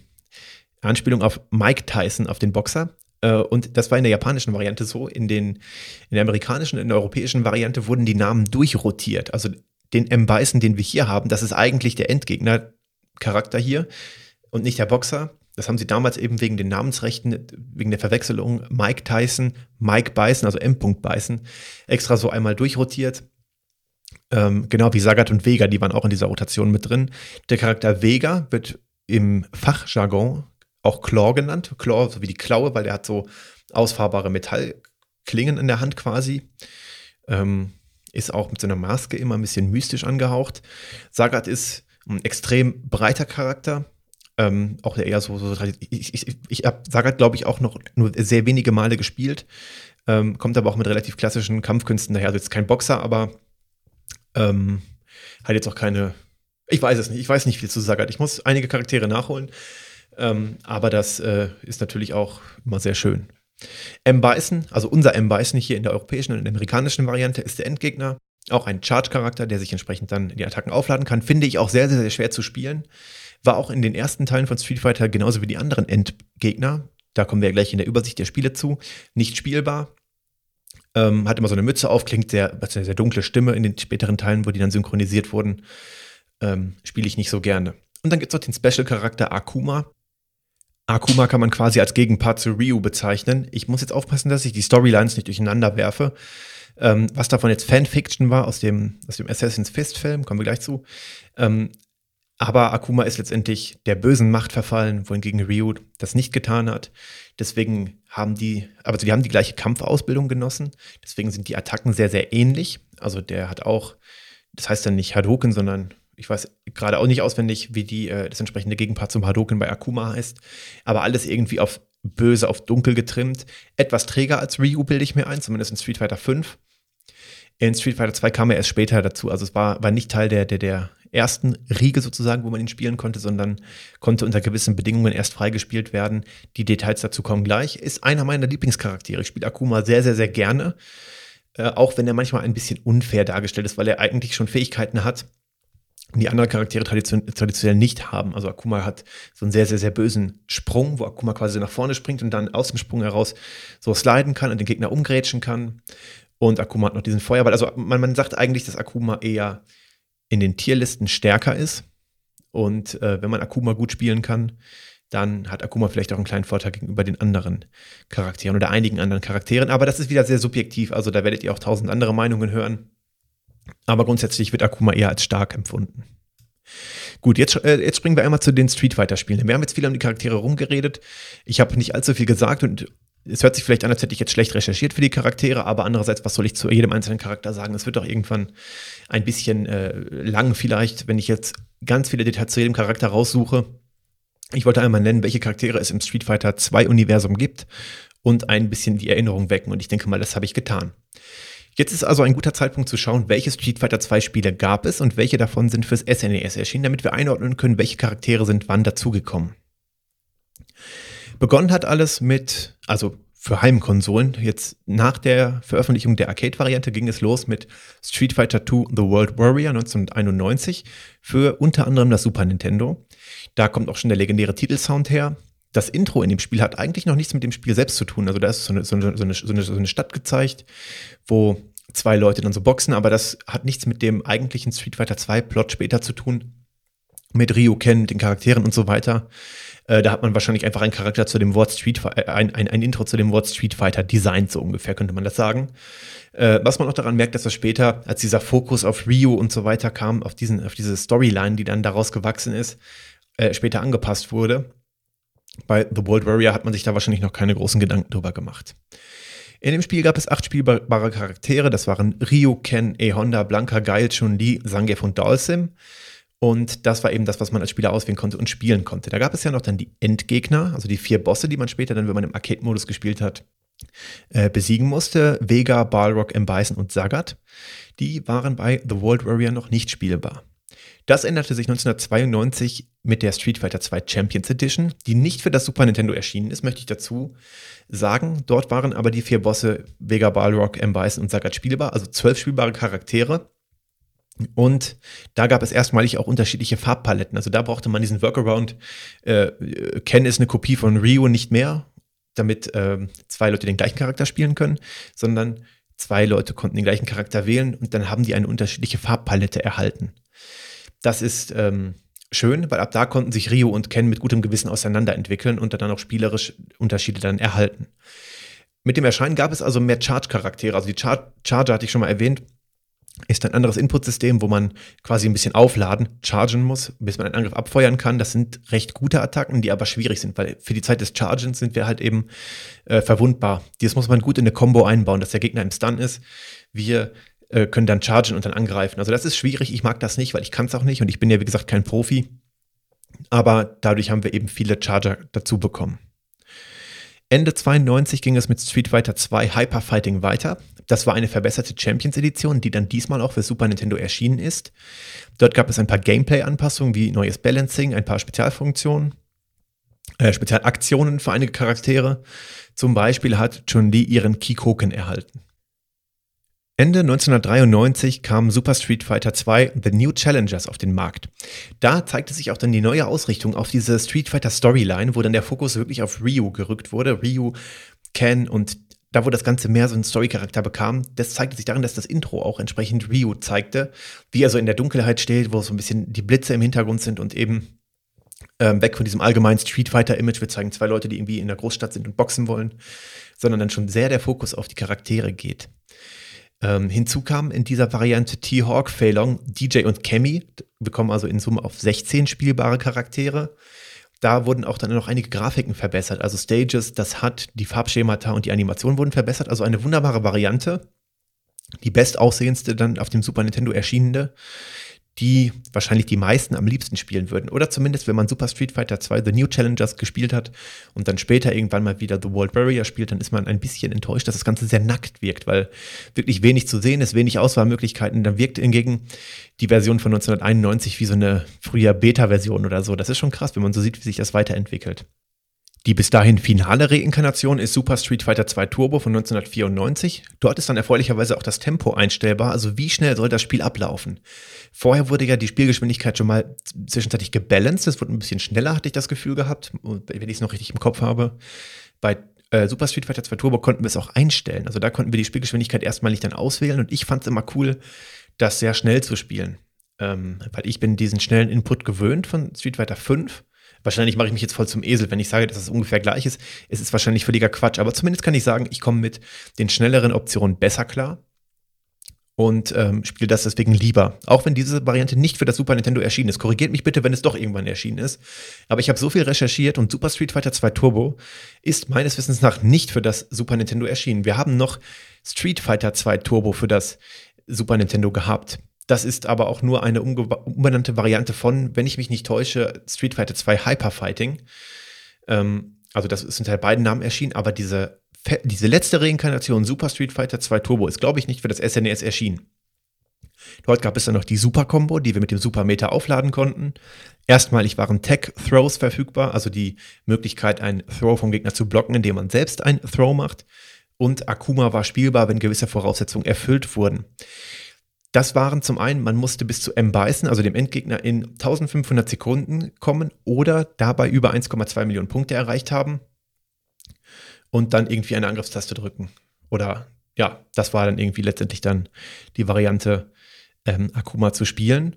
S1: Anspielung auf Mike Tyson, auf den Boxer. Äh, und das war in der japanischen Variante so. In, den, in der amerikanischen, in der europäischen Variante wurden die Namen durchrotiert. Also den M. Bison, den wir hier haben, das ist eigentlich der Endgegner-Charakter hier und nicht der Boxer. Das haben sie damals eben wegen den Namensrechten, wegen der Verwechslung Mike Tyson, Mike Bison, also M. Bison, extra so einmal durchrotiert. Ähm, genau wie Sagat und Vega, die waren auch in dieser Rotation mit drin. Der Charakter Vega wird im Fachjargon auch Claw genannt. Claw, so wie die Klaue, weil der hat so ausfahrbare Metallklingen in der Hand quasi. Ähm, ist auch mit seiner Maske immer ein bisschen mystisch angehaucht. Sagat ist ein extrem breiter Charakter, ähm, auch eher so, so ich, ich, ich habe Sagat, glaube ich, auch noch nur sehr wenige Male gespielt. Ähm, kommt aber auch mit relativ klassischen Kampfkünsten daher. Also jetzt kein Boxer, aber ähm, hat jetzt auch keine. Ich weiß es nicht. Ich weiß nicht viel zu Sagat. Ich muss einige Charaktere nachholen. Ähm, aber das äh, ist natürlich auch immer sehr schön. M. Bison, also unser M. Bison hier in der europäischen und in der amerikanischen Variante, ist der Endgegner. Auch ein Charge-Charakter, der sich entsprechend dann die Attacken aufladen kann. Finde ich auch sehr, sehr, sehr schwer zu spielen. War auch in den ersten Teilen von Street Fighter genauso wie die anderen Endgegner. Da kommen wir gleich in der Übersicht der Spiele zu. Nicht spielbar. Ähm, hat immer so eine Mütze auf, klingt sehr, sehr, sehr dunkle Stimme in den späteren Teilen, wo die dann synchronisiert wurden. Ähm, Spiele ich nicht so gerne. Und dann gibt es noch den Special-Charakter Akuma. Akuma kann man quasi als Gegenpart zu Ryu bezeichnen. Ich muss jetzt aufpassen, dass ich die Storylines nicht durcheinander werfe. Ähm, was davon jetzt Fanfiction war aus dem, aus dem Assassin's Fist Film, kommen wir gleich zu. Ähm, aber Akuma ist letztendlich der bösen Macht verfallen, wohingegen Ryu das nicht getan hat. Deswegen haben die, aber die haben die gleiche Kampfausbildung genossen. Deswegen sind die Attacken sehr, sehr ähnlich. Also der hat auch, das heißt dann nicht Hadouken, sondern ich weiß gerade auch nicht auswendig, wie die, äh, das entsprechende Gegenpart zum Hadouken bei Akuma heißt. Aber alles irgendwie auf böse, auf dunkel getrimmt. Etwas träger als Ryu bilde ich mir ein, zumindest in Street Fighter 5. In Street Fighter 2 kam er erst später dazu. Also es war, war nicht Teil der, der, der ersten Riege sozusagen, wo man ihn spielen konnte, sondern konnte unter gewissen Bedingungen erst freigespielt werden. Die Details dazu kommen gleich. Ist einer meiner Lieblingscharaktere. Ich spiele Akuma sehr, sehr, sehr gerne. Äh, auch wenn er manchmal ein bisschen unfair dargestellt ist, weil er eigentlich schon Fähigkeiten hat, die andere Charaktere tradition traditionell nicht haben. Also Akuma hat so einen sehr, sehr, sehr bösen Sprung, wo Akuma quasi nach vorne springt und dann aus dem Sprung heraus so sliden kann und den Gegner umgrätschen kann. Und Akuma hat noch diesen Feuerball. Also man, man sagt eigentlich, dass Akuma eher in den Tierlisten stärker ist. Und äh, wenn man Akuma gut spielen kann, dann hat Akuma vielleicht auch einen kleinen Vorteil gegenüber den anderen Charakteren oder einigen anderen Charakteren. Aber das ist wieder sehr subjektiv. Also da werdet ihr auch tausend andere Meinungen hören. Aber grundsätzlich wird Akuma eher als stark empfunden. Gut, jetzt, äh, jetzt springen wir einmal zu den Street Fighter-Spielen. Wir haben jetzt viel um die Charaktere rumgeredet. Ich habe nicht allzu viel gesagt und es hört sich vielleicht an, als hätte ich jetzt schlecht recherchiert für die Charaktere, aber andererseits, was soll ich zu jedem einzelnen Charakter sagen? Es wird doch irgendwann ein bisschen äh, lang vielleicht, wenn ich jetzt ganz viele Details zu jedem Charakter raussuche. Ich wollte einmal nennen, welche Charaktere es im Street Fighter 2 Universum gibt und ein bisschen die Erinnerung wecken und ich denke mal, das habe ich getan. Jetzt ist also ein guter Zeitpunkt zu schauen, welche Street Fighter 2 Spiele gab es und welche davon sind fürs SNES e erschienen, damit wir einordnen können, welche Charaktere sind wann dazugekommen. Begonnen hat alles mit, also für Heimkonsolen. Jetzt nach der Veröffentlichung der Arcade-Variante ging es los mit Street Fighter II The World Warrior 1991 für unter anderem das Super Nintendo. Da kommt auch schon der legendäre Titelsound her. Das Intro in dem Spiel hat eigentlich noch nichts mit dem Spiel selbst zu tun. Also da ist so eine, so eine, so eine, so eine, Stadt gezeigt, wo zwei Leute dann so boxen, aber das hat nichts mit dem eigentlichen Street Fighter 2 Plot später zu tun. Mit Ryu Ken, den Charakteren und so weiter. Äh, da hat man wahrscheinlich einfach einen Charakter zu dem Wort Street äh, ein, ein, ein Intro zu dem Wort Street Fighter designt, so ungefähr könnte man das sagen. Äh, was man auch daran merkt, dass das später, als dieser Fokus auf Ryu und so weiter kam, auf, diesen, auf diese Storyline, die dann daraus gewachsen ist, äh, später angepasst wurde. Bei The World Warrior hat man sich da wahrscheinlich noch keine großen Gedanken drüber gemacht. In dem Spiel gab es acht spielbare Charaktere. Das waren Ryu, Ken, E. Honda, Blanka, Gail, Chun-Li, Zangief und Dalsim. Und das war eben das, was man als Spieler auswählen konnte und spielen konnte. Da gab es ja noch dann die Endgegner, also die vier Bosse, die man später dann, wenn man im Arcade-Modus gespielt hat, äh, besiegen musste. Vega, Balrog, M. Bison und Sagat. Die waren bei The World Warrior noch nicht spielbar. Das änderte sich 1992 mit der Street Fighter 2 Champions Edition, die nicht für das Super Nintendo erschienen ist, möchte ich dazu sagen. Dort waren aber die vier Bosse Vega, Balrog, M. Bison und Sagat spielbar, also zwölf spielbare Charaktere. Und da gab es erstmalig auch unterschiedliche Farbpaletten. Also da brauchte man diesen Workaround. Äh, Ken ist eine Kopie von Ryu nicht mehr, damit äh, zwei Leute den gleichen Charakter spielen können, sondern zwei Leute konnten den gleichen Charakter wählen und dann haben die eine unterschiedliche Farbpalette erhalten. Das ist ähm, schön, weil ab da konnten sich Ryu und Ken mit gutem Gewissen auseinanderentwickeln und dann auch spielerisch Unterschiede dann erhalten. Mit dem Erscheinen gab es also mehr Charge-Charaktere. Also die Char Charger hatte ich schon mal erwähnt ist ein anderes Inputsystem, wo man quasi ein bisschen aufladen, chargen muss, bis man einen Angriff abfeuern kann. Das sind recht gute Attacken, die aber schwierig sind, weil für die Zeit des Chargens sind wir halt eben äh, verwundbar. Das muss man gut in eine Combo einbauen, dass der Gegner im Stun ist. Wir äh, können dann chargen und dann angreifen. Also das ist schwierig. Ich mag das nicht, weil ich kann es auch nicht und ich bin ja wie gesagt kein Profi. Aber dadurch haben wir eben viele Charger dazu bekommen. Ende 92 ging es mit Street Fighter 2 Hyper Fighting weiter. Das war eine verbesserte Champions Edition, die dann diesmal auch für Super Nintendo erschienen ist. Dort gab es ein paar Gameplay-Anpassungen wie neues Balancing, ein paar Spezialfunktionen, äh, Spezialaktionen für einige Charaktere. Zum Beispiel hat Chun-Li ihren Kikoken erhalten. Ende 1993 kam Super Street Fighter 2 The New Challengers auf den Markt. Da zeigte sich auch dann die neue Ausrichtung auf diese Street Fighter Storyline, wo dann der Fokus wirklich auf Ryu gerückt wurde. Ryu, Ken und da, wo das Ganze mehr so einen Story-Charakter bekam, das zeigte sich darin, dass das Intro auch entsprechend Ryu zeigte, wie er so in der Dunkelheit steht, wo so ein bisschen die Blitze im Hintergrund sind und eben Ähm, weg von diesem allgemeinen Street Fighter-Image, wir zeigen zwei Leute, die irgendwie in der Großstadt sind und boxen wollen, sondern dann schon sehr der Fokus auf die Charaktere geht. Ähm, hinzu kam in dieser Variante T-Hawk, Feilong, DJ und Cammy. Wir kommen also in Summe auf 16 spielbare Charaktere. Da wurden auch dann noch einige Grafiken verbessert. Also Stages, das hat die Farbschemata und die Animation wurden verbessert. Also eine wunderbare Variante. Die bestaussehendste dann auf dem Super Nintendo erschienene die wahrscheinlich die meisten am liebsten spielen würden. Oder zumindest, wenn man Super Street Fighter 2 The New Challengers gespielt hat und dann später irgendwann mal wieder The World Barrier spielt, dann ist man ein bisschen enttäuscht, dass das Ganze sehr nackt wirkt, weil wirklich wenig zu sehen ist, wenig Auswahlmöglichkeiten. Dann wirkt hingegen die Version von 1991 wie so eine früher Beta-Version oder so. Das ist schon krass, wenn man so sieht, wie sich das weiterentwickelt. Die bis dahin finale Reinkarnation ist Super Street Fighter 2 Turbo von 1994. Dort ist dann erfreulicherweise auch das Tempo einstellbar, also wie schnell soll das Spiel ablaufen. Vorher wurde ja die Spielgeschwindigkeit schon mal zwischenzeitlich gebalanced, es wurde ein bisschen schneller, hatte ich das Gefühl gehabt, wenn ich es noch richtig im Kopf habe. Bei äh, Super Street Fighter 2 Turbo konnten wir es auch einstellen, also da konnten wir die Spielgeschwindigkeit erstmalig dann auswählen und ich fand es immer cool, das sehr schnell zu spielen. Ähm, weil ich bin diesen schnellen Input gewöhnt von Street Fighter 5 Wahrscheinlich mache ich mich jetzt voll zum Esel, wenn ich sage, dass es ungefähr gleich ist. Es ist wahrscheinlich völliger Quatsch, aber zumindest kann ich sagen, ich komme mit den schnelleren Optionen besser klar und ähm, spiele das deswegen lieber. Auch wenn diese Variante nicht für das Super Nintendo erschienen ist. Korrigiert mich bitte, wenn es doch irgendwann erschienen ist. Aber ich habe so viel recherchiert und Super Street Fighter 2 Turbo ist meines Wissens nach nicht für das Super Nintendo erschienen. Wir haben noch Street Fighter 2 Turbo für das Super Nintendo gehabt. Das ist aber auch nur eine umbenannte Variante von, wenn ich mich nicht täusche, Street Fighter 2 Hyper Fighting. Ähm, also das ist unter beiden Namen erschienen, aber diese, diese letzte Reinkarnation Super Street Fighter 2 Turbo ist, glaube ich, nicht für das SNES e erschienen. Dort gab es dann noch die Super Combo, die wir mit dem Super Meter aufladen konnten. Erstmalig waren Tech Throws verfügbar, also die Möglichkeit, einen Throw vom Gegner zu blocken, indem man selbst einen Throw macht. Und Akuma war spielbar, wenn gewisse Voraussetzungen erfüllt wurden. Das waren zum einen, man musste bis zu M beißen, also dem Endgegner, in 1500 Sekunden kommen oder dabei über 1,2 Millionen Punkte erreicht haben und dann irgendwie eine Angriffstaste drücken. Oder ja, das war dann irgendwie letztendlich dann die Variante, ähm, Akuma zu spielen.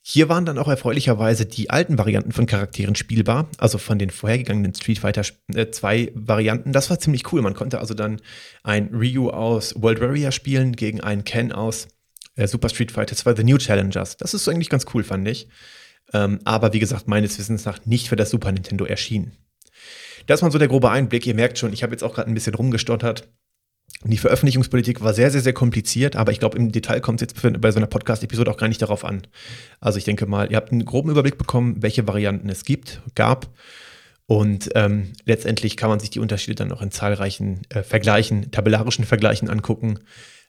S1: Hier waren dann auch erfreulicherweise die alten Varianten von Charakteren spielbar, also von den vorhergegangenen Street Fighter 2 äh, Varianten. Das war ziemlich cool. Man konnte also dann ein Ryu aus World Warrior spielen gegen einen Ken aus äh, Super Street Fighter 2 The New Challengers. Das ist eigentlich ganz cool, fand ich. Ähm, aber wie gesagt, meines Wissens nach nicht für das Super Nintendo erschienen. Das war so der grobe Einblick. Ihr merkt schon, ich habe jetzt auch gerade ein bisschen rumgestottert. Die Veröffentlichungspolitik war sehr, sehr, sehr kompliziert, aber ich glaube, im Detail kommt es jetzt bei so einer Podcast-Episode auch gar nicht darauf an. Also ich denke mal, ihr habt einen groben Überblick bekommen, welche Varianten es gibt, gab. Und ähm, letztendlich kann man sich die Unterschiede dann auch in zahlreichen äh, Vergleichen, tabellarischen Vergleichen angucken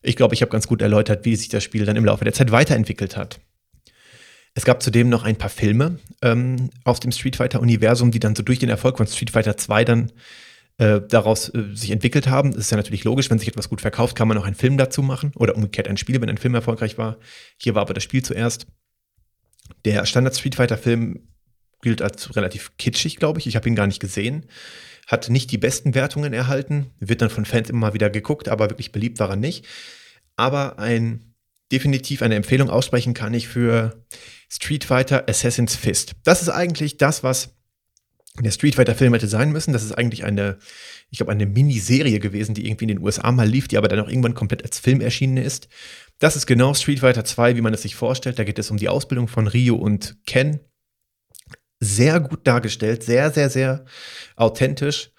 S1: ich glaube, ich habe ganz gut erläutert, wie sich das Spiel dann im Laufe der Zeit weiterentwickelt hat. Es gab zudem noch ein paar Filme ähm, aus dem Street Fighter-Universum, die dann so durch den Erfolg von Street Fighter 2 dann äh, daraus äh, sich entwickelt haben. Das ist ja natürlich logisch, wenn sich etwas gut verkauft, kann man auch einen Film dazu machen oder umgekehrt ein Spiel, wenn ein Film erfolgreich war. Hier war aber das Spiel zuerst. Der Standard Street Fighter-Film gilt als relativ kitschig, glaube ich. Ich habe ihn gar nicht gesehen hat nicht die besten Wertungen erhalten, wird dann von Fans immer mal wieder geguckt, aber wirklich beliebt war er nicht. Aber ein definitiv eine Empfehlung aussprechen kann ich für Street Fighter Assassin's Fist. Das ist eigentlich das, was der Street Fighter Film hätte sein müssen. Das ist eigentlich eine, ich glaube, eine Miniserie gewesen, die irgendwie in den USA mal lief, die aber dann auch irgendwann komplett als Film erschienen ist. Das ist genau Street Fighter 2, wie man es sich vorstellt. Da geht es um die Ausbildung von Ryo und Ken sehr gut dargestellt, sehr, sehr, sehr authentisch.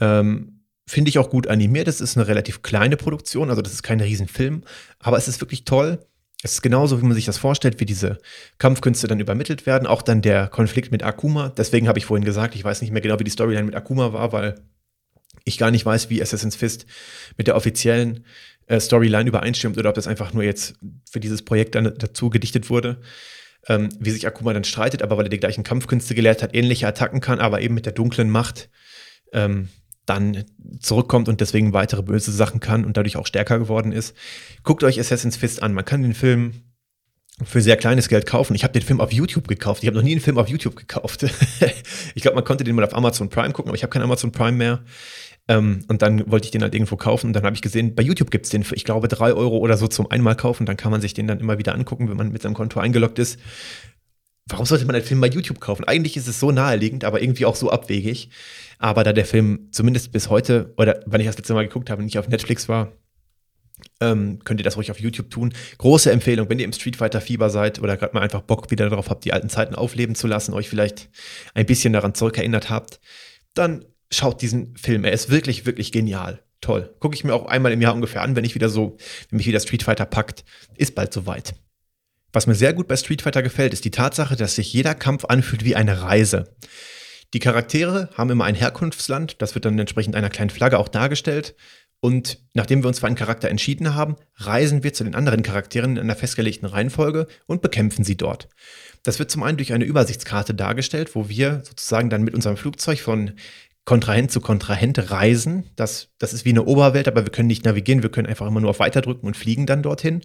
S1: Ähm, Finde ich auch gut animiert. Es ist eine relativ kleine Produktion, also das ist kein Riesenfilm, aber es ist wirklich toll. Es ist genauso, wie man sich das vorstellt, wie diese Kampfkünste dann übermittelt werden. Auch dann der Konflikt mit Akuma. Deswegen habe ich vorhin gesagt, ich weiß nicht mehr genau, wie die Storyline mit Akuma war, weil ich gar nicht weiß, wie Assassin's Fist mit der offiziellen äh, Storyline übereinstimmt oder ob das einfach nur jetzt für dieses Projekt dann dazu gedichtet wurde ähm, wie sich Akuma dann streitet, aber weil er die gleichen Kampfkünste gelehrt hat, ähnliche Attacken kann, aber eben mit der dunklen Macht ähm, dann zurückkommt und deswegen weitere böse Sachen kann und dadurch auch stärker geworden ist. Guckt euch Assassin's Fist an. Man kann den Film für sehr kleines Geld kaufen. Ich habe den Film auf YouTube gekauft. Ich habe noch nie einen Film auf YouTube gekauft. ich glaube, man konnte den mal auf Amazon Prime gucken, aber ich habe kein Amazon Prime mehr. Ähm, und dann wollte ich den halt irgendwo kaufen. Und dann habe ich gesehen, bei YouTube gibt es den für, ich glaube, drei Euro oder so zum einmal kaufen. Dann kann man sich den dann immer wieder angucken, wenn man mit seinem Konto eingeloggt ist. warum sollte man einen Film bei YouTube kaufen? Eigentlich ist es so naheliegend, aber irgendwie auch so abwegig. Aber da der Film zumindest bis heute, oder wann ich das letzte Mal geguckt habe, nicht auf Netflix war, ähm, könnt ihr das ruhig auf YouTube tun. Große Empfehlung, wenn ihr im Street Fighter Fieber seid oder gerade mal einfach Bock wieder darauf habt, die alten Zeiten aufleben zu lassen, euch vielleicht ein bisschen daran zurückerinnert habt, dann schaut diesen Film. Er ist wirklich, wirklich genial. Toll. Gucke ich mir auch einmal im Jahr ungefähr an, wenn ich wieder so, wenn mich wieder Street Fighter packt. Ist bald soweit. Was mir sehr gut bei Street Fighter gefällt, ist die Tatsache, dass sich jeder Kampf anfühlt wie eine Reise. Die Charaktere haben immer ein Herkunftsland, das wird dann entsprechend einer kleinen Flagge auch dargestellt. Und nachdem wir uns für einen Charakter entschieden haben, reisen wir zu den anderen Charakteren in einer festgelegten Reihenfolge und bekämpfen sie dort. Das wird zum einen durch eine Übersichtskarte dargestellt, wo wir sozusagen dann mit unserem Flugzeug von Kontrahent zu Kontrahent reisen. Das, das ist wie eine Oberwelt, aber wir können nicht navigieren, wir können einfach immer nur auf Weiter drücken und fliegen dann dorthin.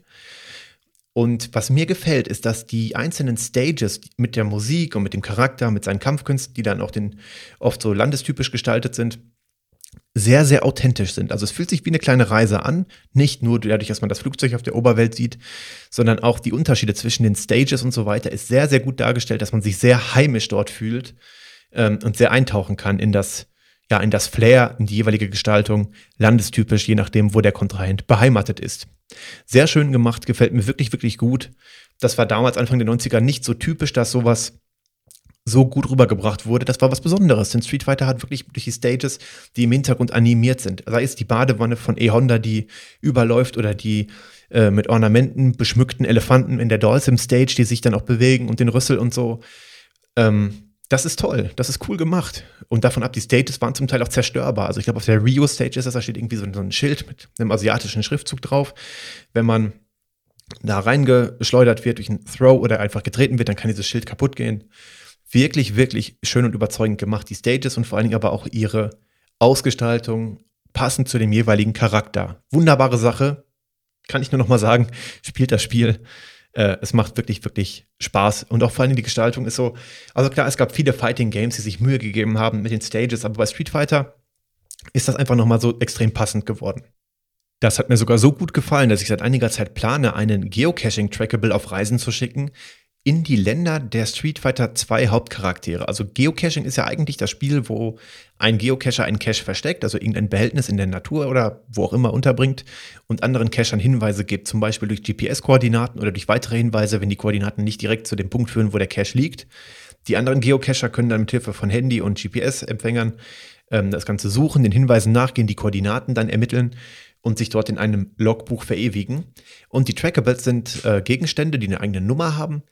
S1: Und was mir gefällt, ist, dass die einzelnen Stages mit der Musik und mit dem Charakter, mit seinen Kampfkünsten, die dann auch den, oft so landestypisch gestaltet sind, sehr, sehr authentisch sind. Also es fühlt sich wie eine kleine Reise an, nicht nur dadurch, dass man das Flugzeug auf der Oberwelt sieht, sondern auch die Unterschiede zwischen den Stages und so weiter ist sehr, sehr gut dargestellt, dass man sich sehr heimisch dort fühlt ähm, und sehr eintauchen kann in das, ja, in das Flair, in die jeweilige Gestaltung, landestypisch, je nachdem, wo der Kontrahent beheimatet ist. Sehr schön gemacht, gefällt mir wirklich, wirklich gut. Das war damals Anfang der 90er nicht so typisch, dass sowas so gut rübergebracht wurde. Das war was Besonderes, denn Street Fighter hat wirklich durch die Stages, die im Hintergrund animiert sind. Sei es die Badewanne von E-Honda, die überläuft oder die äh, mit Ornamenten beschmückten Elefanten in der Dawson Stage, die sich dann auch bewegen und den Rüssel und so. Ähm, das ist toll, das ist cool gemacht. Und davon ab, die Stages waren zum Teil auch zerstörbar. Also ich glaube, auf der Rio Stage ist das, da steht irgendwie so, so ein Schild mit einem asiatischen Schriftzug drauf. Wenn man da reingeschleudert wird durch einen Throw oder einfach getreten wird, dann kann dieses Schild kaputt gehen. Wirklich, wirklich schön und überzeugend gemacht, die Stages und vor allen Dingen aber auch ihre Ausgestaltung passend zu dem jeweiligen Charakter. Wunderbare Sache. Kann ich nur noch mal sagen, spielt das Spiel. Äh, es macht wirklich, wirklich Spaß. Und auch vor allem die Gestaltung ist so, also klar, es gab viele Fighting Games, die sich Mühe gegeben haben mit den Stages, aber bei Street Fighter ist das einfach nochmal so extrem passend geworden. Das hat mir sogar so gut gefallen, dass ich seit einiger Zeit plane, einen Geocaching-Trackable auf Reisen zu schicken, in die Länder der Street Fighter 2 Hauptcharaktere. Also Geocaching ist ja eigentlich das Spiel, wo ein Geocacher einen Cache versteckt, also irgendein Behältnis in der Natur oder wo auch immer unterbringt und anderen Cachern Hinweise gibt, zum Beispiel durch GPS-Koordinaten oder durch weitere Hinweise, wenn die Koordinaten nicht direkt zu dem Punkt führen, wo der Cache liegt. Die anderen Geocacher können dann mit Hilfe von Handy und GPS-Empfängern ähm, das Ganze suchen, den Hinweisen nachgehen, die Koordinaten dann ermitteln und sich dort in einem Logbuch verewigen. Und die Trackables sind äh, Gegenstände, die eine eigene Nummer haben.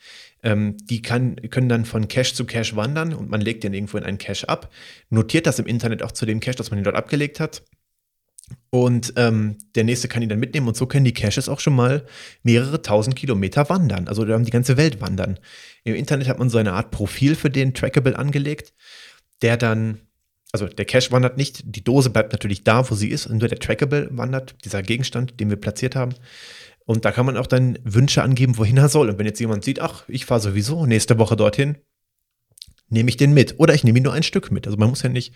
S1: Ähm, die kann, können dann von Cache zu Cache wandern und man legt den irgendwo in einen Cache ab, notiert das im Internet auch zu dem Cache, dass man ihn dort abgelegt hat. Und ähm, der nächste kann ihn dann mitnehmen und so können die Caches auch schon mal mehrere tausend Kilometer wandern. Also da haben die ganze Welt wandern. Im Internet hat man so eine Art Profil für den Trackable angelegt, der dann also der Cache wandert nicht, die Dose bleibt natürlich da, wo sie ist, und nur der Trackable wandert, dieser Gegenstand, den wir platziert haben. Und da kann man auch dann Wünsche angeben, wohin er soll. Und wenn jetzt jemand sieht, ach, ich fahre sowieso nächste Woche dorthin, nehme ich den mit. Oder ich nehme ihn nur ein Stück mit. Also man muss ja nicht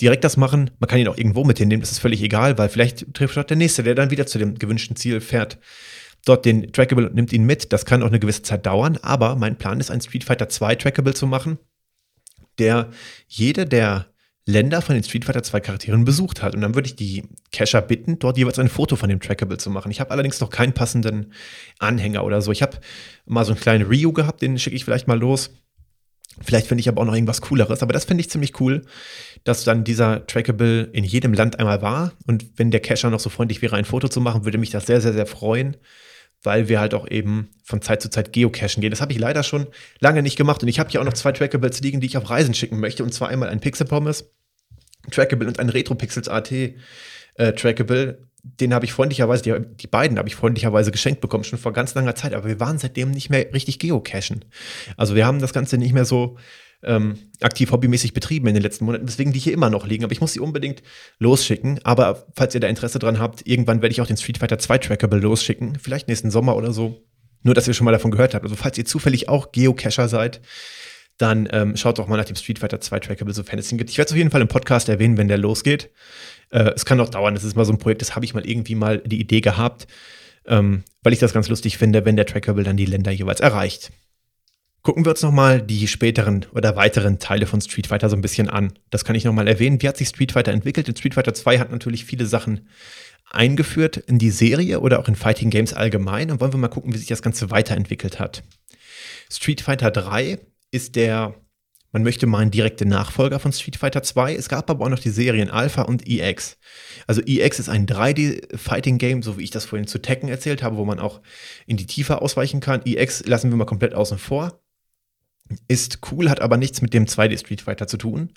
S1: direkt das machen. Man kann ihn auch irgendwo mit hinnehmen, das ist völlig egal, weil vielleicht trifft dort der Nächste, der dann wieder zu dem gewünschten Ziel fährt, dort den Trackable und nimmt ihn mit. Das kann auch eine gewisse Zeit dauern, aber mein Plan ist, ein Street Fighter 2 Trackable zu machen, der jede der Länder von den Street Fighter 2 Charakteren besucht hat. Und dann würde ich die Cacher bitten, dort jeweils ein Foto von dem Trackable zu machen. Ich habe allerdings noch keinen passenden Anhänger oder so. Ich habe mal so einen kleinen Ryu gehabt, den schicke ich vielleicht mal los. Vielleicht finde ich aber auch noch irgendwas Cooleres. Aber das finde ich ziemlich cool, dass dann dieser Trackable in jedem Land einmal war. Und wenn der Cacher noch so freundlich wäre, ein Foto zu machen, würde mich das sehr, sehr, sehr freuen weil wir halt auch eben von Zeit zu Zeit geocachen gehen. Das habe ich leider schon lange nicht gemacht und ich habe hier auch noch zwei Trackables liegen, die ich auf Reisen schicken möchte und zwar einmal ein Pixel Pommes Trackable und ein Retro Pixels AT äh, Trackable. Den habe ich freundlicherweise, die, die beiden habe ich freundlicherweise geschenkt bekommen, schon vor ganz langer Zeit, aber wir waren seitdem nicht mehr richtig geocachen. Also wir haben das Ganze nicht mehr so ähm, aktiv hobbymäßig betrieben in den letzten Monaten, deswegen die hier immer noch liegen. Aber ich muss sie unbedingt losschicken. Aber falls ihr da Interesse dran habt, irgendwann werde ich auch den Street Fighter 2 Trackable losschicken. Vielleicht nächsten Sommer oder so. Nur, dass ihr schon mal davon gehört habt. Also, falls ihr zufällig auch Geocacher seid, dann ähm, schaut doch mal nach dem Street Fighter 2 Trackable, sofern es ihn gibt. Ich werde es auf jeden Fall im Podcast erwähnen, wenn der losgeht. Äh, es kann auch dauern, das ist mal so ein Projekt, das habe ich mal irgendwie mal die Idee gehabt, ähm, weil ich das ganz lustig finde, wenn der Trackable dann die Länder jeweils erreicht. Gucken wir uns nochmal die späteren oder weiteren Teile von Street Fighter so ein bisschen an. Das kann ich nochmal erwähnen. Wie hat sich Street Fighter entwickelt? In Street Fighter 2 hat natürlich viele Sachen eingeführt in die Serie oder auch in Fighting Games allgemein und wollen wir mal gucken, wie sich das Ganze weiterentwickelt hat. Street Fighter 3 ist der, man möchte meinen, direkte Nachfolger von Street Fighter 2. Es gab aber auch noch die Serien Alpha und EX. Also EX ist ein 3D-Fighting-Game, so wie ich das vorhin zu Tekken erzählt habe, wo man auch in die Tiefe ausweichen kann. EX lassen wir mal komplett außen vor. Ist cool, hat aber nichts mit dem 2D Street Fighter zu tun.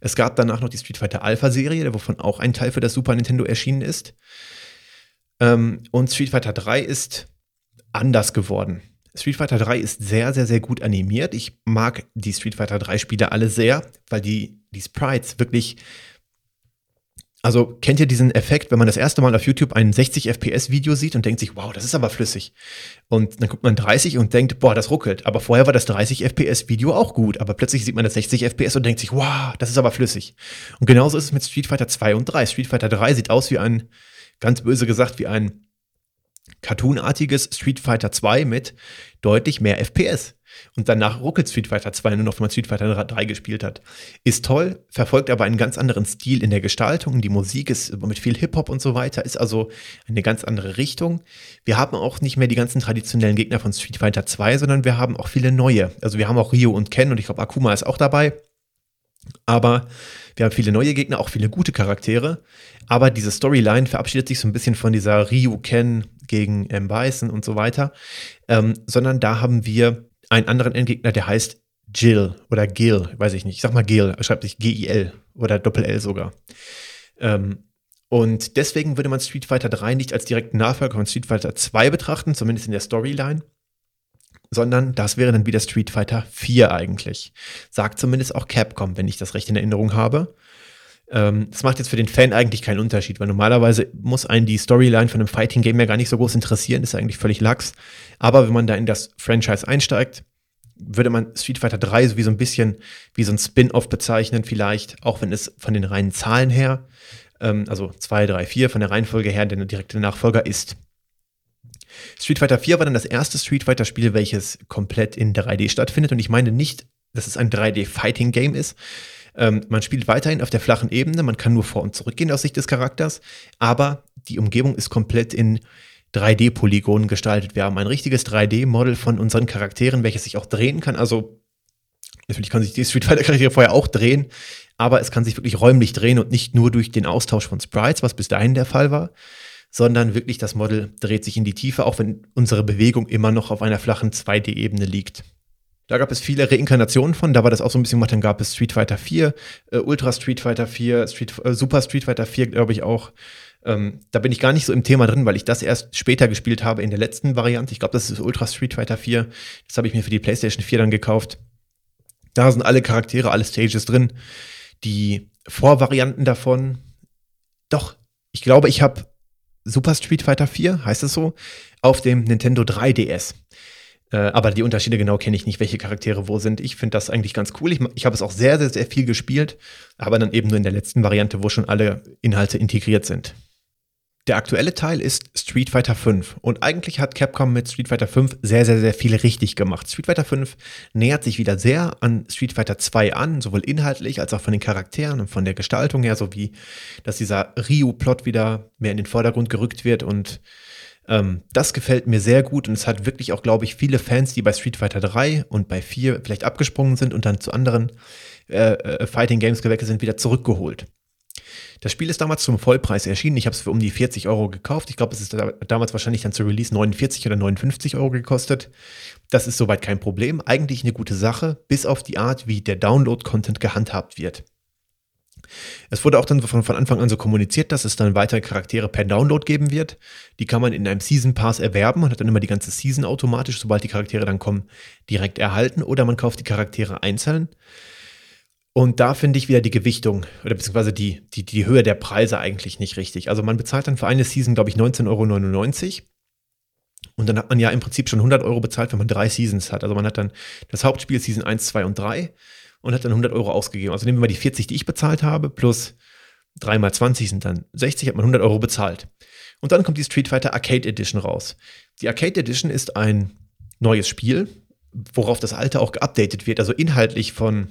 S1: Es gab danach noch die Street Fighter Alpha Serie, wovon auch ein Teil für das Super Nintendo erschienen ist. Ähm, und Street Fighter 3 ist anders geworden. Street Fighter 3 ist sehr, sehr, sehr gut animiert. Ich mag die Street Fighter 3 Spiele alle sehr, weil die, die Sprites wirklich also kennt ihr diesen Effekt, wenn man das erste Mal auf YouTube ein 60 FPS Video sieht und denkt sich, wow, das ist aber flüssig. Und dann guckt man 30 und denkt, boah, das ruckelt. Aber vorher war das 30 FPS Video auch gut. Aber plötzlich sieht man das 60 FPS und denkt sich, wow, das ist aber flüssig. Und genauso ist es mit Street Fighter 2 und 3. Street Fighter 3 sieht aus wie ein, ganz böse gesagt, wie ein cartoonartiges Street Fighter 2 mit deutlich mehr FPS. Und danach ruckelt Street Fighter 2 nur noch, wenn man Street Fighter 3 gespielt hat. Ist toll, verfolgt aber einen ganz anderen Stil in der Gestaltung. Die Musik ist mit viel Hip-Hop und so weiter, ist also eine ganz andere Richtung. Wir haben auch nicht mehr die ganzen traditionellen Gegner von Street Fighter 2, sondern wir haben auch viele neue. Also wir haben auch Ryo und Ken und ich glaube Akuma ist auch dabei. Aber wir haben viele neue Gegner, auch viele gute Charaktere. Aber diese Storyline verabschiedet sich so ein bisschen von dieser Ryu Ken gegen M. Bison und so weiter. Ähm, sondern da haben wir einen anderen Endgegner, der heißt Jill oder Gil, weiß ich nicht. Ich sag mal Gil, schreibt sich G-I-L oder Doppel-L sogar. Ähm, und deswegen würde man Street Fighter 3 nicht als direkten Nachfolger von Street Fighter 2 betrachten, zumindest in der Storyline, sondern das wäre dann wieder Street Fighter 4 eigentlich. Sagt zumindest auch Capcom, wenn ich das recht in Erinnerung habe. Ähm, das macht jetzt für den Fan eigentlich keinen Unterschied, weil normalerweise muss einen die Storyline von einem Fighting Game ja gar nicht so groß interessieren, ist eigentlich völlig lax. Aber wenn man da in das Franchise einsteigt, würde man Street Fighter 3 so wie so ein bisschen wie so ein Spin-off bezeichnen, vielleicht, auch wenn es von den reinen Zahlen her, ähm, also 2, 3, 4 von der Reihenfolge her, der direkte Nachfolger ist. Street Fighter 4 war dann das erste Street Fighter Spiel, welches komplett in 3D stattfindet. Und ich meine nicht, dass es ein 3D Fighting Game ist, ähm, man spielt weiterhin auf der flachen Ebene, man kann nur vor und zurück gehen aus Sicht des Charakters, aber die Umgebung ist komplett in 3D-Polygonen gestaltet. Wir haben ein richtiges 3D-Model von unseren Charakteren, welches sich auch drehen kann. Also natürlich kann sich die Street Fighter Charaktere vorher auch drehen, aber es kann sich wirklich räumlich drehen und nicht nur durch den Austausch von Sprites, was bis dahin der Fall war, sondern wirklich das Model dreht sich in die Tiefe, auch wenn unsere Bewegung immer noch auf einer flachen 2D-Ebene liegt. Da gab es viele Reinkarnationen von, da war das auch so ein bisschen gemacht. Dann gab es Street Fighter 4, äh, Ultra Street Fighter 4, Street, äh, Super Street Fighter 4, glaube ich auch. Ähm, da bin ich gar nicht so im Thema drin, weil ich das erst später gespielt habe in der letzten Variante. Ich glaube, das ist Ultra Street Fighter 4. Das habe ich mir für die PlayStation 4 dann gekauft. Da sind alle Charaktere, alle Stages drin. Die Vorvarianten davon. Doch, ich glaube, ich habe Super Street Fighter 4, heißt es so, auf dem Nintendo 3DS. Äh, aber die Unterschiede genau kenne ich nicht, welche Charaktere wo sind. Ich finde das eigentlich ganz cool. Ich, ich habe es auch sehr, sehr, sehr viel gespielt, aber dann eben nur in der letzten Variante, wo schon alle Inhalte integriert sind. Der aktuelle Teil ist Street Fighter V und eigentlich hat Capcom mit Street Fighter V sehr, sehr, sehr viel richtig gemacht. Street Fighter V nähert sich wieder sehr an Street Fighter 2 an, sowohl inhaltlich als auch von den Charakteren und von der Gestaltung her, sowie dass dieser Ryu-Plot wieder mehr in den Vordergrund gerückt wird und ähm, das gefällt mir sehr gut und es hat wirklich auch, glaube ich, viele Fans, die bei Street Fighter 3 und bei 4 vielleicht abgesprungen sind und dann zu anderen äh, äh, Fighting Games gewechselt sind, wieder zurückgeholt. Das Spiel ist damals zum Vollpreis erschienen. Ich habe es für um die 40 Euro gekauft. Ich glaube, es ist damals wahrscheinlich dann zu Release 49 oder 59 Euro gekostet. Das ist soweit kein Problem. Eigentlich eine gute Sache, bis auf die Art, wie der Download-Content gehandhabt wird. Es wurde auch dann von, von Anfang an so kommuniziert, dass es dann weitere Charaktere per Download geben wird. Die kann man in einem Season Pass erwerben und hat dann immer die ganze Season automatisch, sobald die Charaktere dann kommen, direkt erhalten. Oder man kauft die Charaktere einzeln. Und da finde ich wieder die Gewichtung oder beziehungsweise die, die, die Höhe der Preise eigentlich nicht richtig. Also man bezahlt dann für eine Season, glaube ich, 19,99 Euro. Und dann hat man ja im Prinzip schon 100 Euro bezahlt, wenn man drei Seasons hat. Also man hat dann das Hauptspiel Season 1, 2 und 3 und hat dann 100 Euro ausgegeben. Also nehmen wir mal die 40, die ich bezahlt habe, plus 3 mal 20 sind dann 60, hat man 100 Euro bezahlt. Und dann kommt die Street Fighter Arcade Edition raus. Die Arcade Edition ist ein neues Spiel, worauf das alte auch geupdatet wird. Also inhaltlich von,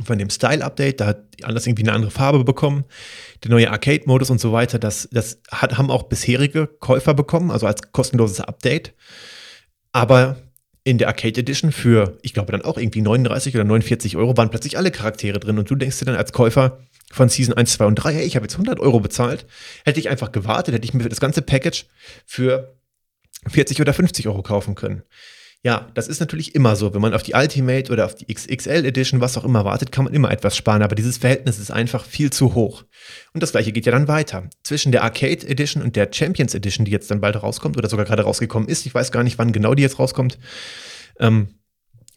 S1: von dem Style-Update, da hat alles irgendwie eine andere Farbe bekommen. Der neue Arcade-Modus und so weiter, das, das hat, haben auch bisherige Käufer bekommen, also als kostenloses Update. Aber in der Arcade Edition für, ich glaube, dann auch irgendwie 39 oder 49 Euro waren plötzlich alle Charaktere drin. Und du denkst dir dann als Käufer von Season 1, 2 und 3, hey, ich habe jetzt 100 Euro bezahlt. Hätte ich einfach gewartet, hätte ich mir das ganze Package für 40 oder 50 Euro kaufen können. Ja, das ist natürlich immer so. Wenn man auf die Ultimate oder auf die XXL Edition, was auch immer wartet, kann man immer etwas sparen. Aber dieses Verhältnis ist einfach viel zu hoch. Und das gleiche geht ja dann weiter. Zwischen der Arcade Edition und der Champions Edition, die jetzt dann bald rauskommt oder sogar gerade rausgekommen ist, ich weiß gar nicht, wann genau die jetzt rauskommt, ähm,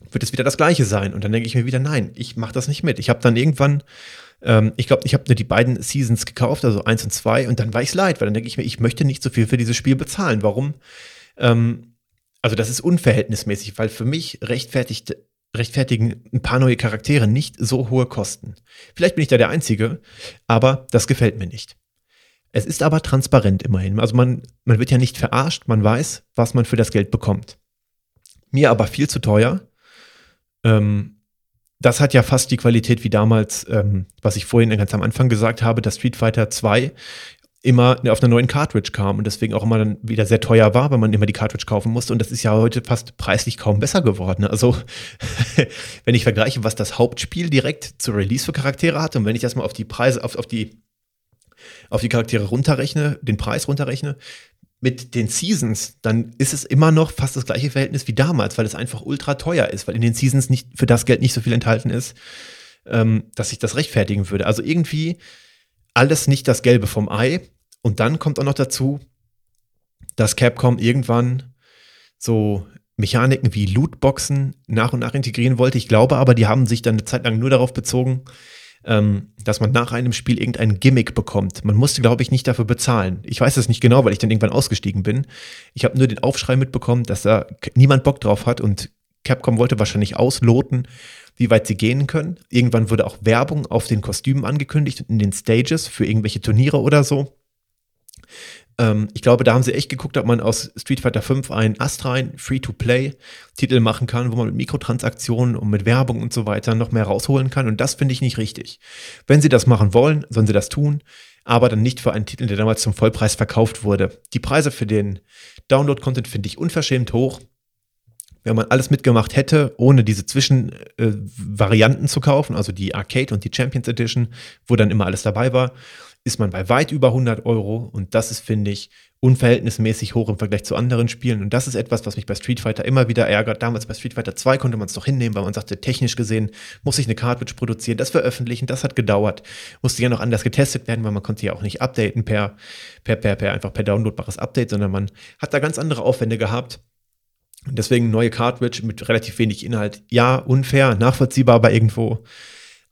S1: wird es wieder das gleiche sein. Und dann denke ich mir wieder, nein, ich mache das nicht mit. Ich habe dann irgendwann, ähm, ich glaube, ich habe nur die beiden Seasons gekauft, also eins und zwei, und dann war ich leid, weil dann denke ich mir, ich möchte nicht so viel für dieses Spiel bezahlen. Warum? Ähm, also das ist unverhältnismäßig, weil für mich rechtfertigt, rechtfertigen ein paar neue Charaktere nicht so hohe Kosten. Vielleicht bin ich da der Einzige, aber das gefällt mir nicht. Es ist aber transparent immerhin. Also man, man wird ja nicht verarscht, man weiß, was man für das Geld bekommt. Mir aber viel zu teuer. Ähm, das hat ja fast die Qualität wie damals, ähm, was ich vorhin ganz am Anfang gesagt habe, dass Street Fighter 2 immer auf einer neuen Cartridge kam und deswegen auch immer dann wieder sehr teuer war, weil man immer die Cartridge kaufen musste. Und das ist ja heute fast preislich kaum besser geworden. Also, wenn ich vergleiche, was das Hauptspiel direkt zur Release für Charaktere hat und wenn ich das mal auf die Preise, auf, auf die auf die Charaktere runterrechne, den Preis runterrechne, mit den Seasons, dann ist es immer noch fast das gleiche Verhältnis wie damals, weil es einfach ultra teuer ist, weil in den Seasons nicht für das Geld nicht so viel enthalten ist, ähm, dass ich das rechtfertigen würde. Also irgendwie alles nicht das Gelbe vom Ei, und dann kommt auch noch dazu, dass Capcom irgendwann so Mechaniken wie Lootboxen nach und nach integrieren wollte. Ich glaube aber, die haben sich dann eine Zeit lang nur darauf bezogen, ähm, dass man nach einem Spiel irgendein Gimmick bekommt. Man musste, glaube ich, nicht dafür bezahlen. Ich weiß es nicht genau, weil ich dann irgendwann ausgestiegen bin. Ich habe nur den Aufschrei mitbekommen, dass da niemand Bock drauf hat und Capcom wollte wahrscheinlich ausloten, wie weit sie gehen können. Irgendwann wurde auch Werbung auf den Kostümen angekündigt und in den Stages für irgendwelche Turniere oder so. Ähm, ich glaube, da haben sie echt geguckt, ob man aus Street Fighter 5 einen astrein Free-to-Play-Titel machen kann, wo man mit Mikrotransaktionen und mit Werbung und so weiter noch mehr rausholen kann. Und das finde ich nicht richtig. Wenn sie das machen wollen, sollen sie das tun, aber dann nicht für einen Titel, der damals zum Vollpreis verkauft wurde. Die Preise für den Download-Content finde ich unverschämt hoch. Wenn man alles mitgemacht hätte, ohne diese Zwischenvarianten äh, zu kaufen, also die Arcade und die Champions Edition, wo dann immer alles dabei war, ist man bei weit über 100 Euro und das ist, finde ich, unverhältnismäßig hoch im Vergleich zu anderen Spielen. Und das ist etwas, was mich bei Street Fighter immer wieder ärgert. Damals bei Street Fighter 2 konnte man es doch hinnehmen, weil man sagte, technisch gesehen muss ich eine Cartridge produzieren, das veröffentlichen, das hat gedauert. Musste ja noch anders getestet werden, weil man konnte ja auch nicht updaten per, per, per, per einfach per downloadbares Update, sondern man hat da ganz andere Aufwände gehabt. Und deswegen neue Cartridge mit relativ wenig Inhalt. Ja, unfair, nachvollziehbar, aber irgendwo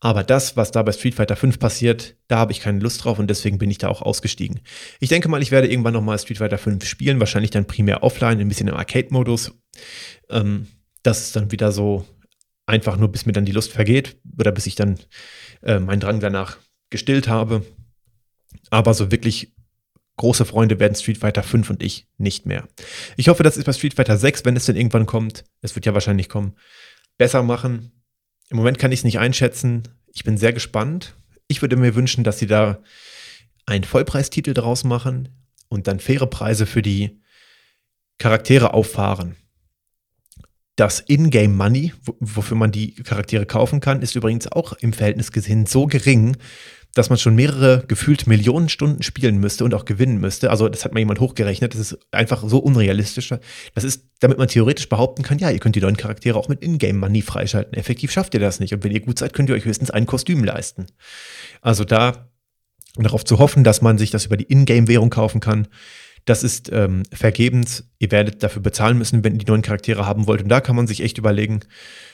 S1: aber das, was da bei Street Fighter 5 passiert, da habe ich keine Lust drauf und deswegen bin ich da auch ausgestiegen. Ich denke mal, ich werde irgendwann nochmal Street Fighter 5 spielen, wahrscheinlich dann primär offline, ein bisschen im Arcade-Modus. Ähm, das ist dann wieder so einfach nur, bis mir dann die Lust vergeht oder bis ich dann äh, meinen Drang danach gestillt habe. Aber so wirklich große Freunde werden Street Fighter 5 und ich nicht mehr. Ich hoffe, das ist bei Street Fighter 6, wenn es denn irgendwann kommt, es wird ja wahrscheinlich kommen, besser machen. Im Moment kann ich es nicht einschätzen. Ich bin sehr gespannt. Ich würde mir wünschen, dass sie da einen Vollpreistitel draus machen und dann faire Preise für die Charaktere auffahren. Das Ingame Money, wofür man die Charaktere kaufen kann, ist übrigens auch im Verhältnis gesehen so gering, dass man schon mehrere gefühlt Millionen Stunden spielen müsste und auch gewinnen müsste. Also das hat mal jemand hochgerechnet. Das ist einfach so unrealistisch. Das ist, damit man theoretisch behaupten kann, ja, ihr könnt die neuen Charaktere auch mit Ingame Money freischalten. Effektiv schafft ihr das nicht. Und wenn ihr gut seid, könnt ihr euch höchstens ein Kostüm leisten. Also da darauf zu hoffen, dass man sich das über die Ingame-Währung kaufen kann, das ist ähm, vergebens. Ihr werdet dafür bezahlen müssen, wenn ihr die neuen Charaktere haben wollt. Und da kann man sich echt überlegen,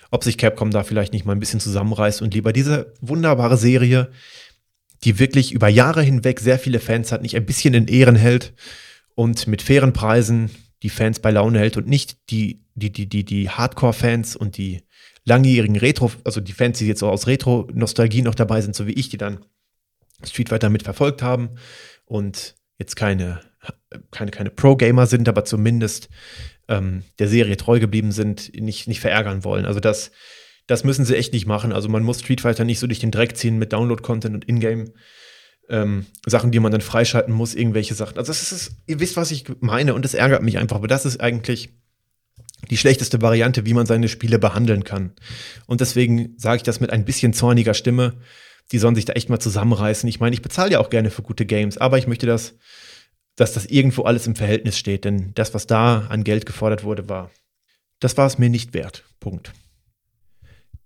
S1: ob sich Capcom da vielleicht nicht mal ein bisschen zusammenreißt und lieber diese wunderbare Serie die wirklich über Jahre hinweg sehr viele Fans hat, nicht ein bisschen in Ehren hält und mit fairen Preisen die Fans bei Laune hält und nicht die, die, die, die, die Hardcore-Fans und die langjährigen Retro, also die Fans, die jetzt so aus Retro-Nostalgie noch dabei sind, so wie ich, die dann Street Fighter mit verfolgt haben und jetzt keine, keine, keine Pro-Gamer sind, aber zumindest ähm, der Serie treu geblieben sind, nicht, nicht verärgern wollen. Also das, das müssen sie echt nicht machen. Also man muss Street Fighter nicht so durch den Dreck ziehen mit Download-Content und Ingame. Ähm, Sachen, die man dann freischalten muss, irgendwelche Sachen. Also das ist, ihr wisst, was ich meine und das ärgert mich einfach. Aber das ist eigentlich die schlechteste Variante, wie man seine Spiele behandeln kann. Und deswegen sage ich das mit ein bisschen zorniger Stimme. Die sollen sich da echt mal zusammenreißen. Ich meine, ich bezahle ja auch gerne für gute Games, aber ich möchte, dass, dass das irgendwo alles im Verhältnis steht. Denn das, was da an Geld gefordert wurde, war, das war es mir nicht wert. Punkt.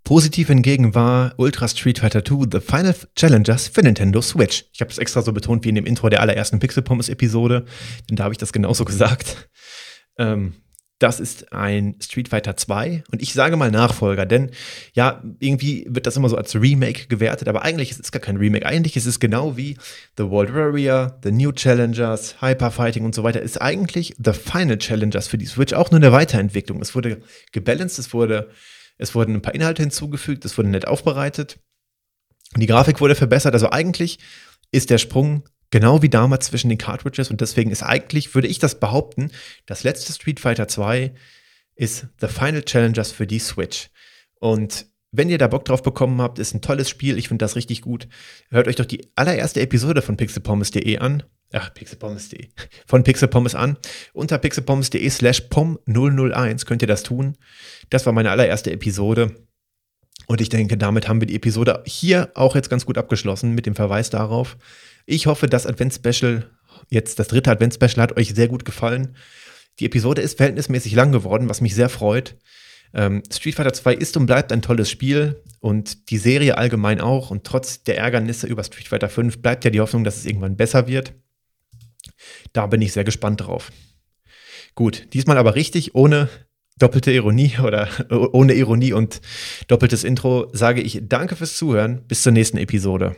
S1: Positiv hingegen war Ultra Street Fighter 2 The Final Challengers für Nintendo Switch. Ich habe es extra so betont wie in dem Intro der allerersten Pixel Pommes Episode, denn da habe ich das genauso gesagt. Ähm, das ist ein Street Fighter 2 und ich sage mal Nachfolger, denn ja, irgendwie wird das immer so als Remake gewertet, aber eigentlich ist es gar kein Remake. Eigentlich ist es genau wie The World Warrior, The New Challengers, Hyper Fighting und so weiter. Ist eigentlich The Final Challengers für die Switch auch nur eine Weiterentwicklung. Es wurde gebalanced, es wurde, es wurden ein paar Inhalte hinzugefügt, es wurde nett aufbereitet. Die Grafik wurde verbessert. Also eigentlich ist der Sprung Genau wie damals zwischen den Cartridges und deswegen ist eigentlich, würde ich das behaupten, das letzte Street Fighter 2 ist The Final Challengers für die Switch. Und wenn ihr da Bock drauf bekommen habt, ist ein tolles Spiel, ich finde das richtig gut. Hört euch doch die allererste Episode von pixelpommes.de an. Ach, pixelpommes.de. Von pixelpommes an. Unter pixelpommes.de slash pom001 könnt ihr das tun. Das war meine allererste Episode. Und ich denke, damit haben wir die Episode hier auch jetzt ganz gut abgeschlossen mit dem Verweis darauf. Ich hoffe, das Advents-Special, jetzt das dritte Advents-Special, hat euch sehr gut gefallen. Die Episode ist verhältnismäßig lang geworden, was mich sehr freut. Ähm, Street Fighter 2 ist und bleibt ein tolles Spiel und die Serie allgemein auch. Und trotz der Ärgernisse über Street Fighter 5 bleibt ja die Hoffnung, dass es irgendwann besser wird. Da bin ich sehr gespannt drauf. Gut, diesmal aber richtig, ohne doppelte Ironie oder ohne Ironie und doppeltes Intro sage ich danke fürs Zuhören. Bis zur nächsten Episode.